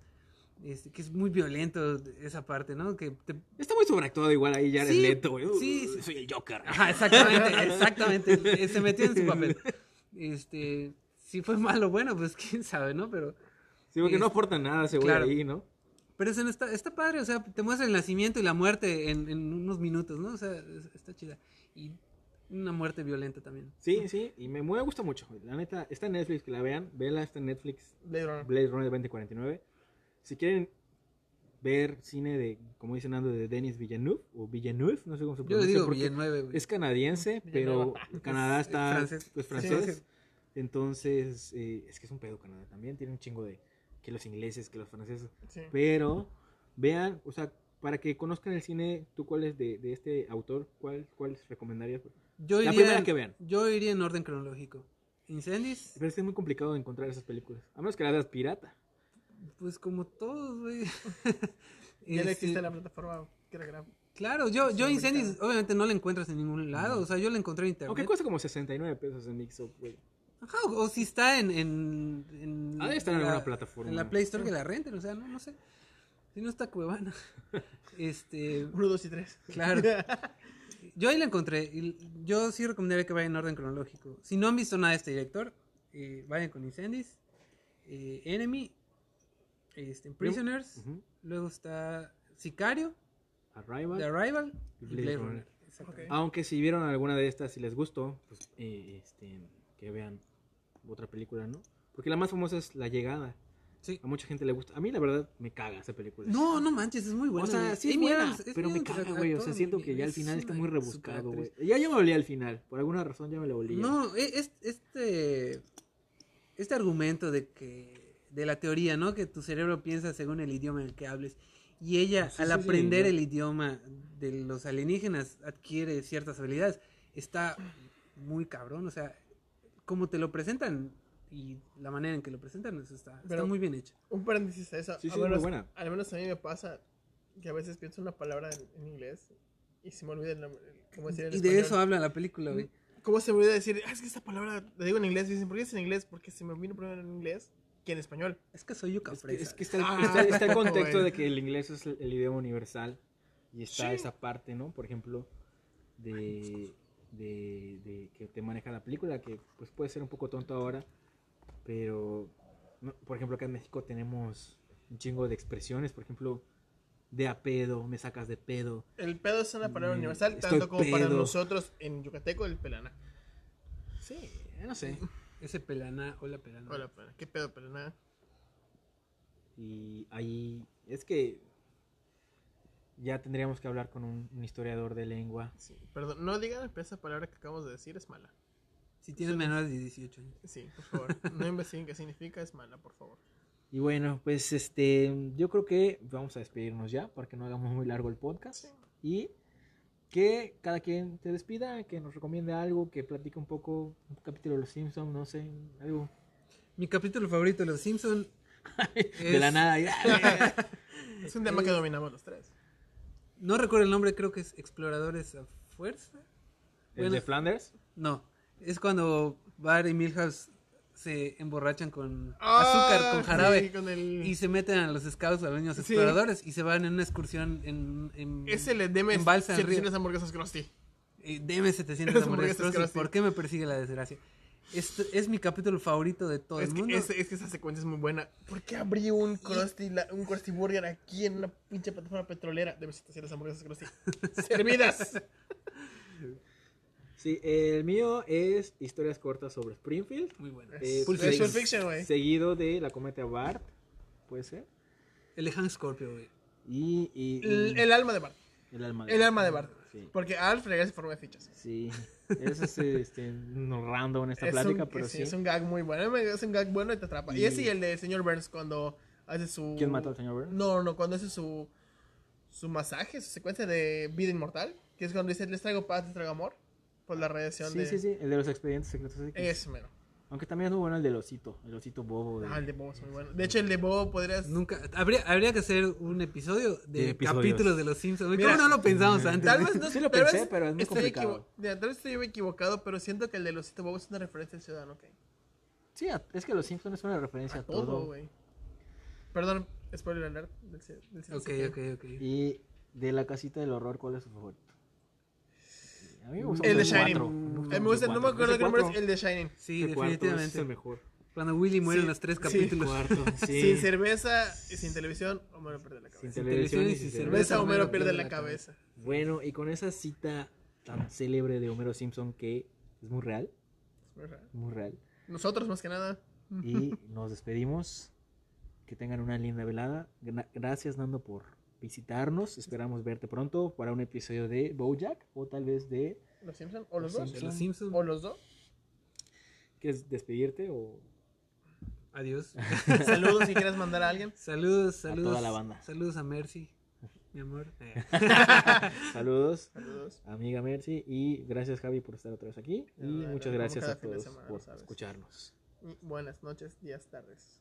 Este, que es muy violento esa parte, ¿no? Que te... Está muy sobreactuado igual ahí Jared Sí, Leto, güey. Uh, sí, sí. Soy el Joker. Ajá, exactamente, exactamente. Se metió en su papel. Este, si fue malo o bueno, pues quién sabe, ¿no? Pero, Sí, porque no Es- aporta nada ese güey Claro. ahí, ¿no? pero eso no está, está padre, o sea, te muestra el nacimiento y la muerte en, en unos minutos, ¿no? O sea, es- está chida. Y una muerte violenta también. Sí, sí, y me, me gusta mucho. güey. La neta, está en Netflix, que la vean. Vela, está en Netflix. Blade Runner. Blade Runner 2049. Si quieren ver cine de, como dicen Nando, de Denis Villeneuve, o Villeneuve, no sé cómo se Yo le pronuncia. digo porque Villanueve, güey. Es canadiense, pero. Canadá Es- es está francés. pues, francés. sí. Entonces, eh, es que es un pedo Canadá también. Tiene un chingo de que los ingleses, que los franceses. Sí. Pero vean, o sea, para que conozcan el cine, ¿tú cuál es de, de este autor? ¿Cuál, cuál recomendarías? Yo la iría, primera que vean. Yo iría en orden cronológico. Incendies, Pero es que es muy complicado de encontrar esas películas. A menos que las veas pirata. Pues como todos, güey. Ya Este, existe la plataforma que era grave. Claro, yo, yo Incendies obviamente no la encuentras en ningún lado, o sea, yo la encontré en internet. Aunque cuesta como 69 pesos en Mixup, güey. Ajá, o, o si está en... en, en Ha de estar en alguna plataforma. En la Play Store que la renten, o sea, no, no sé. Si no está Cuevana. Este, Uno, dos y tres. claro. Yo ahí la encontré. Y yo sí recomendaría que vayan en orden cronológico. Si no han visto nada de este director, eh, vayan con Incendies, eh, Enemy, este, Prisoners, luego está Sicario, Arrival. The Arrival Y Blade Blade Runner. Aunque si vieron alguna de estas y les gustó, pues eh, este, que vean otra película, ¿no? Porque la más famosa es La Llegada. Sí. A mucha gente le gusta. A mí, la verdad, me caga esa película. No, no manches, es muy buena. o sea, sí es buena, es pero me caga, güey. O sea, siento que ya al final está muy rebuscado, güey. Ya yo me olía al final. Por alguna razón ya me lo olía. No, e- es- este, este argumento de que, de la teoría, ¿no? Que tu cerebro piensa según el idioma en el que hables. Y ella, Sí, al sí, sí, aprender yo- el idioma de los alienígenas, adquiere ciertas habilidades. Está muy cabrón, o sea, como te lo presentan y la manera en que lo presentan, eso está, está muy bien hecho. Un paréntesis a eso. Sí, al sí, muy menos, buena. Al menos a mí me pasa que a veces pienso una palabra en, en inglés y se me olvida el nombre- cómo decir en Y de español. eso habla la película, güey. ¿Cómo se me olvida decir, ah, es que esta palabra la digo en inglés? Y dicen, ¿por qué es en inglés? Porque se me vino primero en inglés que en español. Es que soy yuca Es que, fresa. es que está, el- Ah, está- está el contexto de que el inglés es el, el idioma universal y está Sí. esa parte, ¿no? Por ejemplo, de, de, de que te maneja la película, que pues puede ser un poco tonto ahora, pero, no, por ejemplo, acá en México tenemos un chingo de expresiones, por ejemplo, de a pedo, me sacas de pedo. El pedo es una palabra universal, tanto como para nosotros en yucateco el pelana. Sí, no sé. Ese pelana, hola pelana. Hola, pelana. ¿Qué pedo, pelana? Y ahí es que ya tendríamos que hablar con un, un historiador de lengua. Sí, perdón, no digan que esa palabra que acabamos de decir es mala. Si tienes menores de 18 años. Sí, por favor. No investiguen qué significa, es mala, por favor. Y bueno, pues este, yo creo que vamos a despedirnos ya para que no hagamos muy largo el podcast. Sí. Y que cada quien te despida, que nos recomiende algo, que platique un poco un capítulo de Los Simpsons, no sé, algo Mi capítulo favorito de Los Simpson de la Es- nada. ya. Es un tema que dominamos los tres. No recuerdo el nombre, creo que es Exploradores a Fuerza. ¿El Bueno. de Flanders? No, es cuando Bar y Milhouse se emborrachan con Ah, azúcar, con jarabe. sí, con el... Y se meten a los scouts, a los niños Sí. exploradores, y se van en una excursión en... en Es el deme en Balsa, en Río. 700 hamburguesas Krusty. eh, deme 700 Esas hamburguesas Krusty, Krusty. ¿Por qué me persigue la desgracia? Este es mi capítulo favorito de todo Es el que, mundo. es, es que esa secuencia es muy buena. ¿Por qué abrí un Krusty, la- un Krusty Burger aquí en una pinche plataforma petrolera? Hacer las hamburguesas Krusty. ¡Servidas! Sí, el mío es historias cortas sobre Springfield. Muy bueno. Eh, Pulp se- Fiction, Fiction, güey. Seguido de la cometa Bart, puede ser. El de Hank Scorpio, güey. Y, y- El, el alma de Bart. el alma de El alma de Bart. Sí, Porque Alf regresa en forma de fichas. sí. Eso es este, random esta Es plática, un, pero sí, sí. es un gag muy bueno. Es un gag bueno y te atrapa. Y, Y- ese y el de señor Burns cuando hace su. ¿Quién mató al señor Burns? No, no, cuando hace su. Su masaje, su secuencia de vida inmortal. Que es cuando dice: Les traigo paz, les traigo amor. Por la radiación Sí, de. sí, sí, el de los expedientes secretos. X. Ese mero. Aunque también es muy bueno el del osito, el osito bobo. de- Ah, el de Bobo es muy bueno. De hecho, el de Bobo podrías. Nunca, habría, habría que hacer un episodio de, De capítulos de los Simpsons. Mira, ¿Cómo no lo pensamos antes? Tal vez no Sí lo pensé, vez pero es muy estoy complicado. Mira, tal vez estoy equivocado, pero siento que el de Losito Bobo es una referencia al ciudadano, Kane. Sí, es que los Simpsons es una referencia a, A todo, todo. güey. Perdón, spoiler alert. Del, del Ok, ok, ok. Y de la casita del horror, ¿cuál es su favorito? A mí me gusta El de Shining. Eh, me gusta- no me acuerdo qué número es el de Shining. Sí, definitivamente. Es el mejor. Cuando Willy muere en los tres sí. capítulos. Cuarto, sí. Sin cerveza y sin televisión, Homero pierde la cabeza. Sin televisión y televisión y sin Cerveza, cerveza. Homero pierde la cabeza. Bueno, y con esa cita tan célebre de Homero Simpson que es muy real, Es muy raro. muy real. Nosotros, más que nada. Y nos despedimos. Que tengan una linda velada. Gra- Gracias, Nando, por visitarnos. Esperamos verte pronto para un episodio de Bojack o tal vez de... ¿Los Simpsons? ¿O los Los dos? De los Simpsons. ¿O los dos? ¿Quieres despedirte o...? Adiós. Saludos si quieres mandar a alguien. Saludos, saludos. toda la banda. Saludos a Mercy, mi amor. Eh, Saludos, Saludos. amiga Mercy. Y gracias, Javi, por estar otra vez aquí. Y muchas gracias a todos semana, por ¿sabes? escucharnos. Y buenas noches, días, tardes.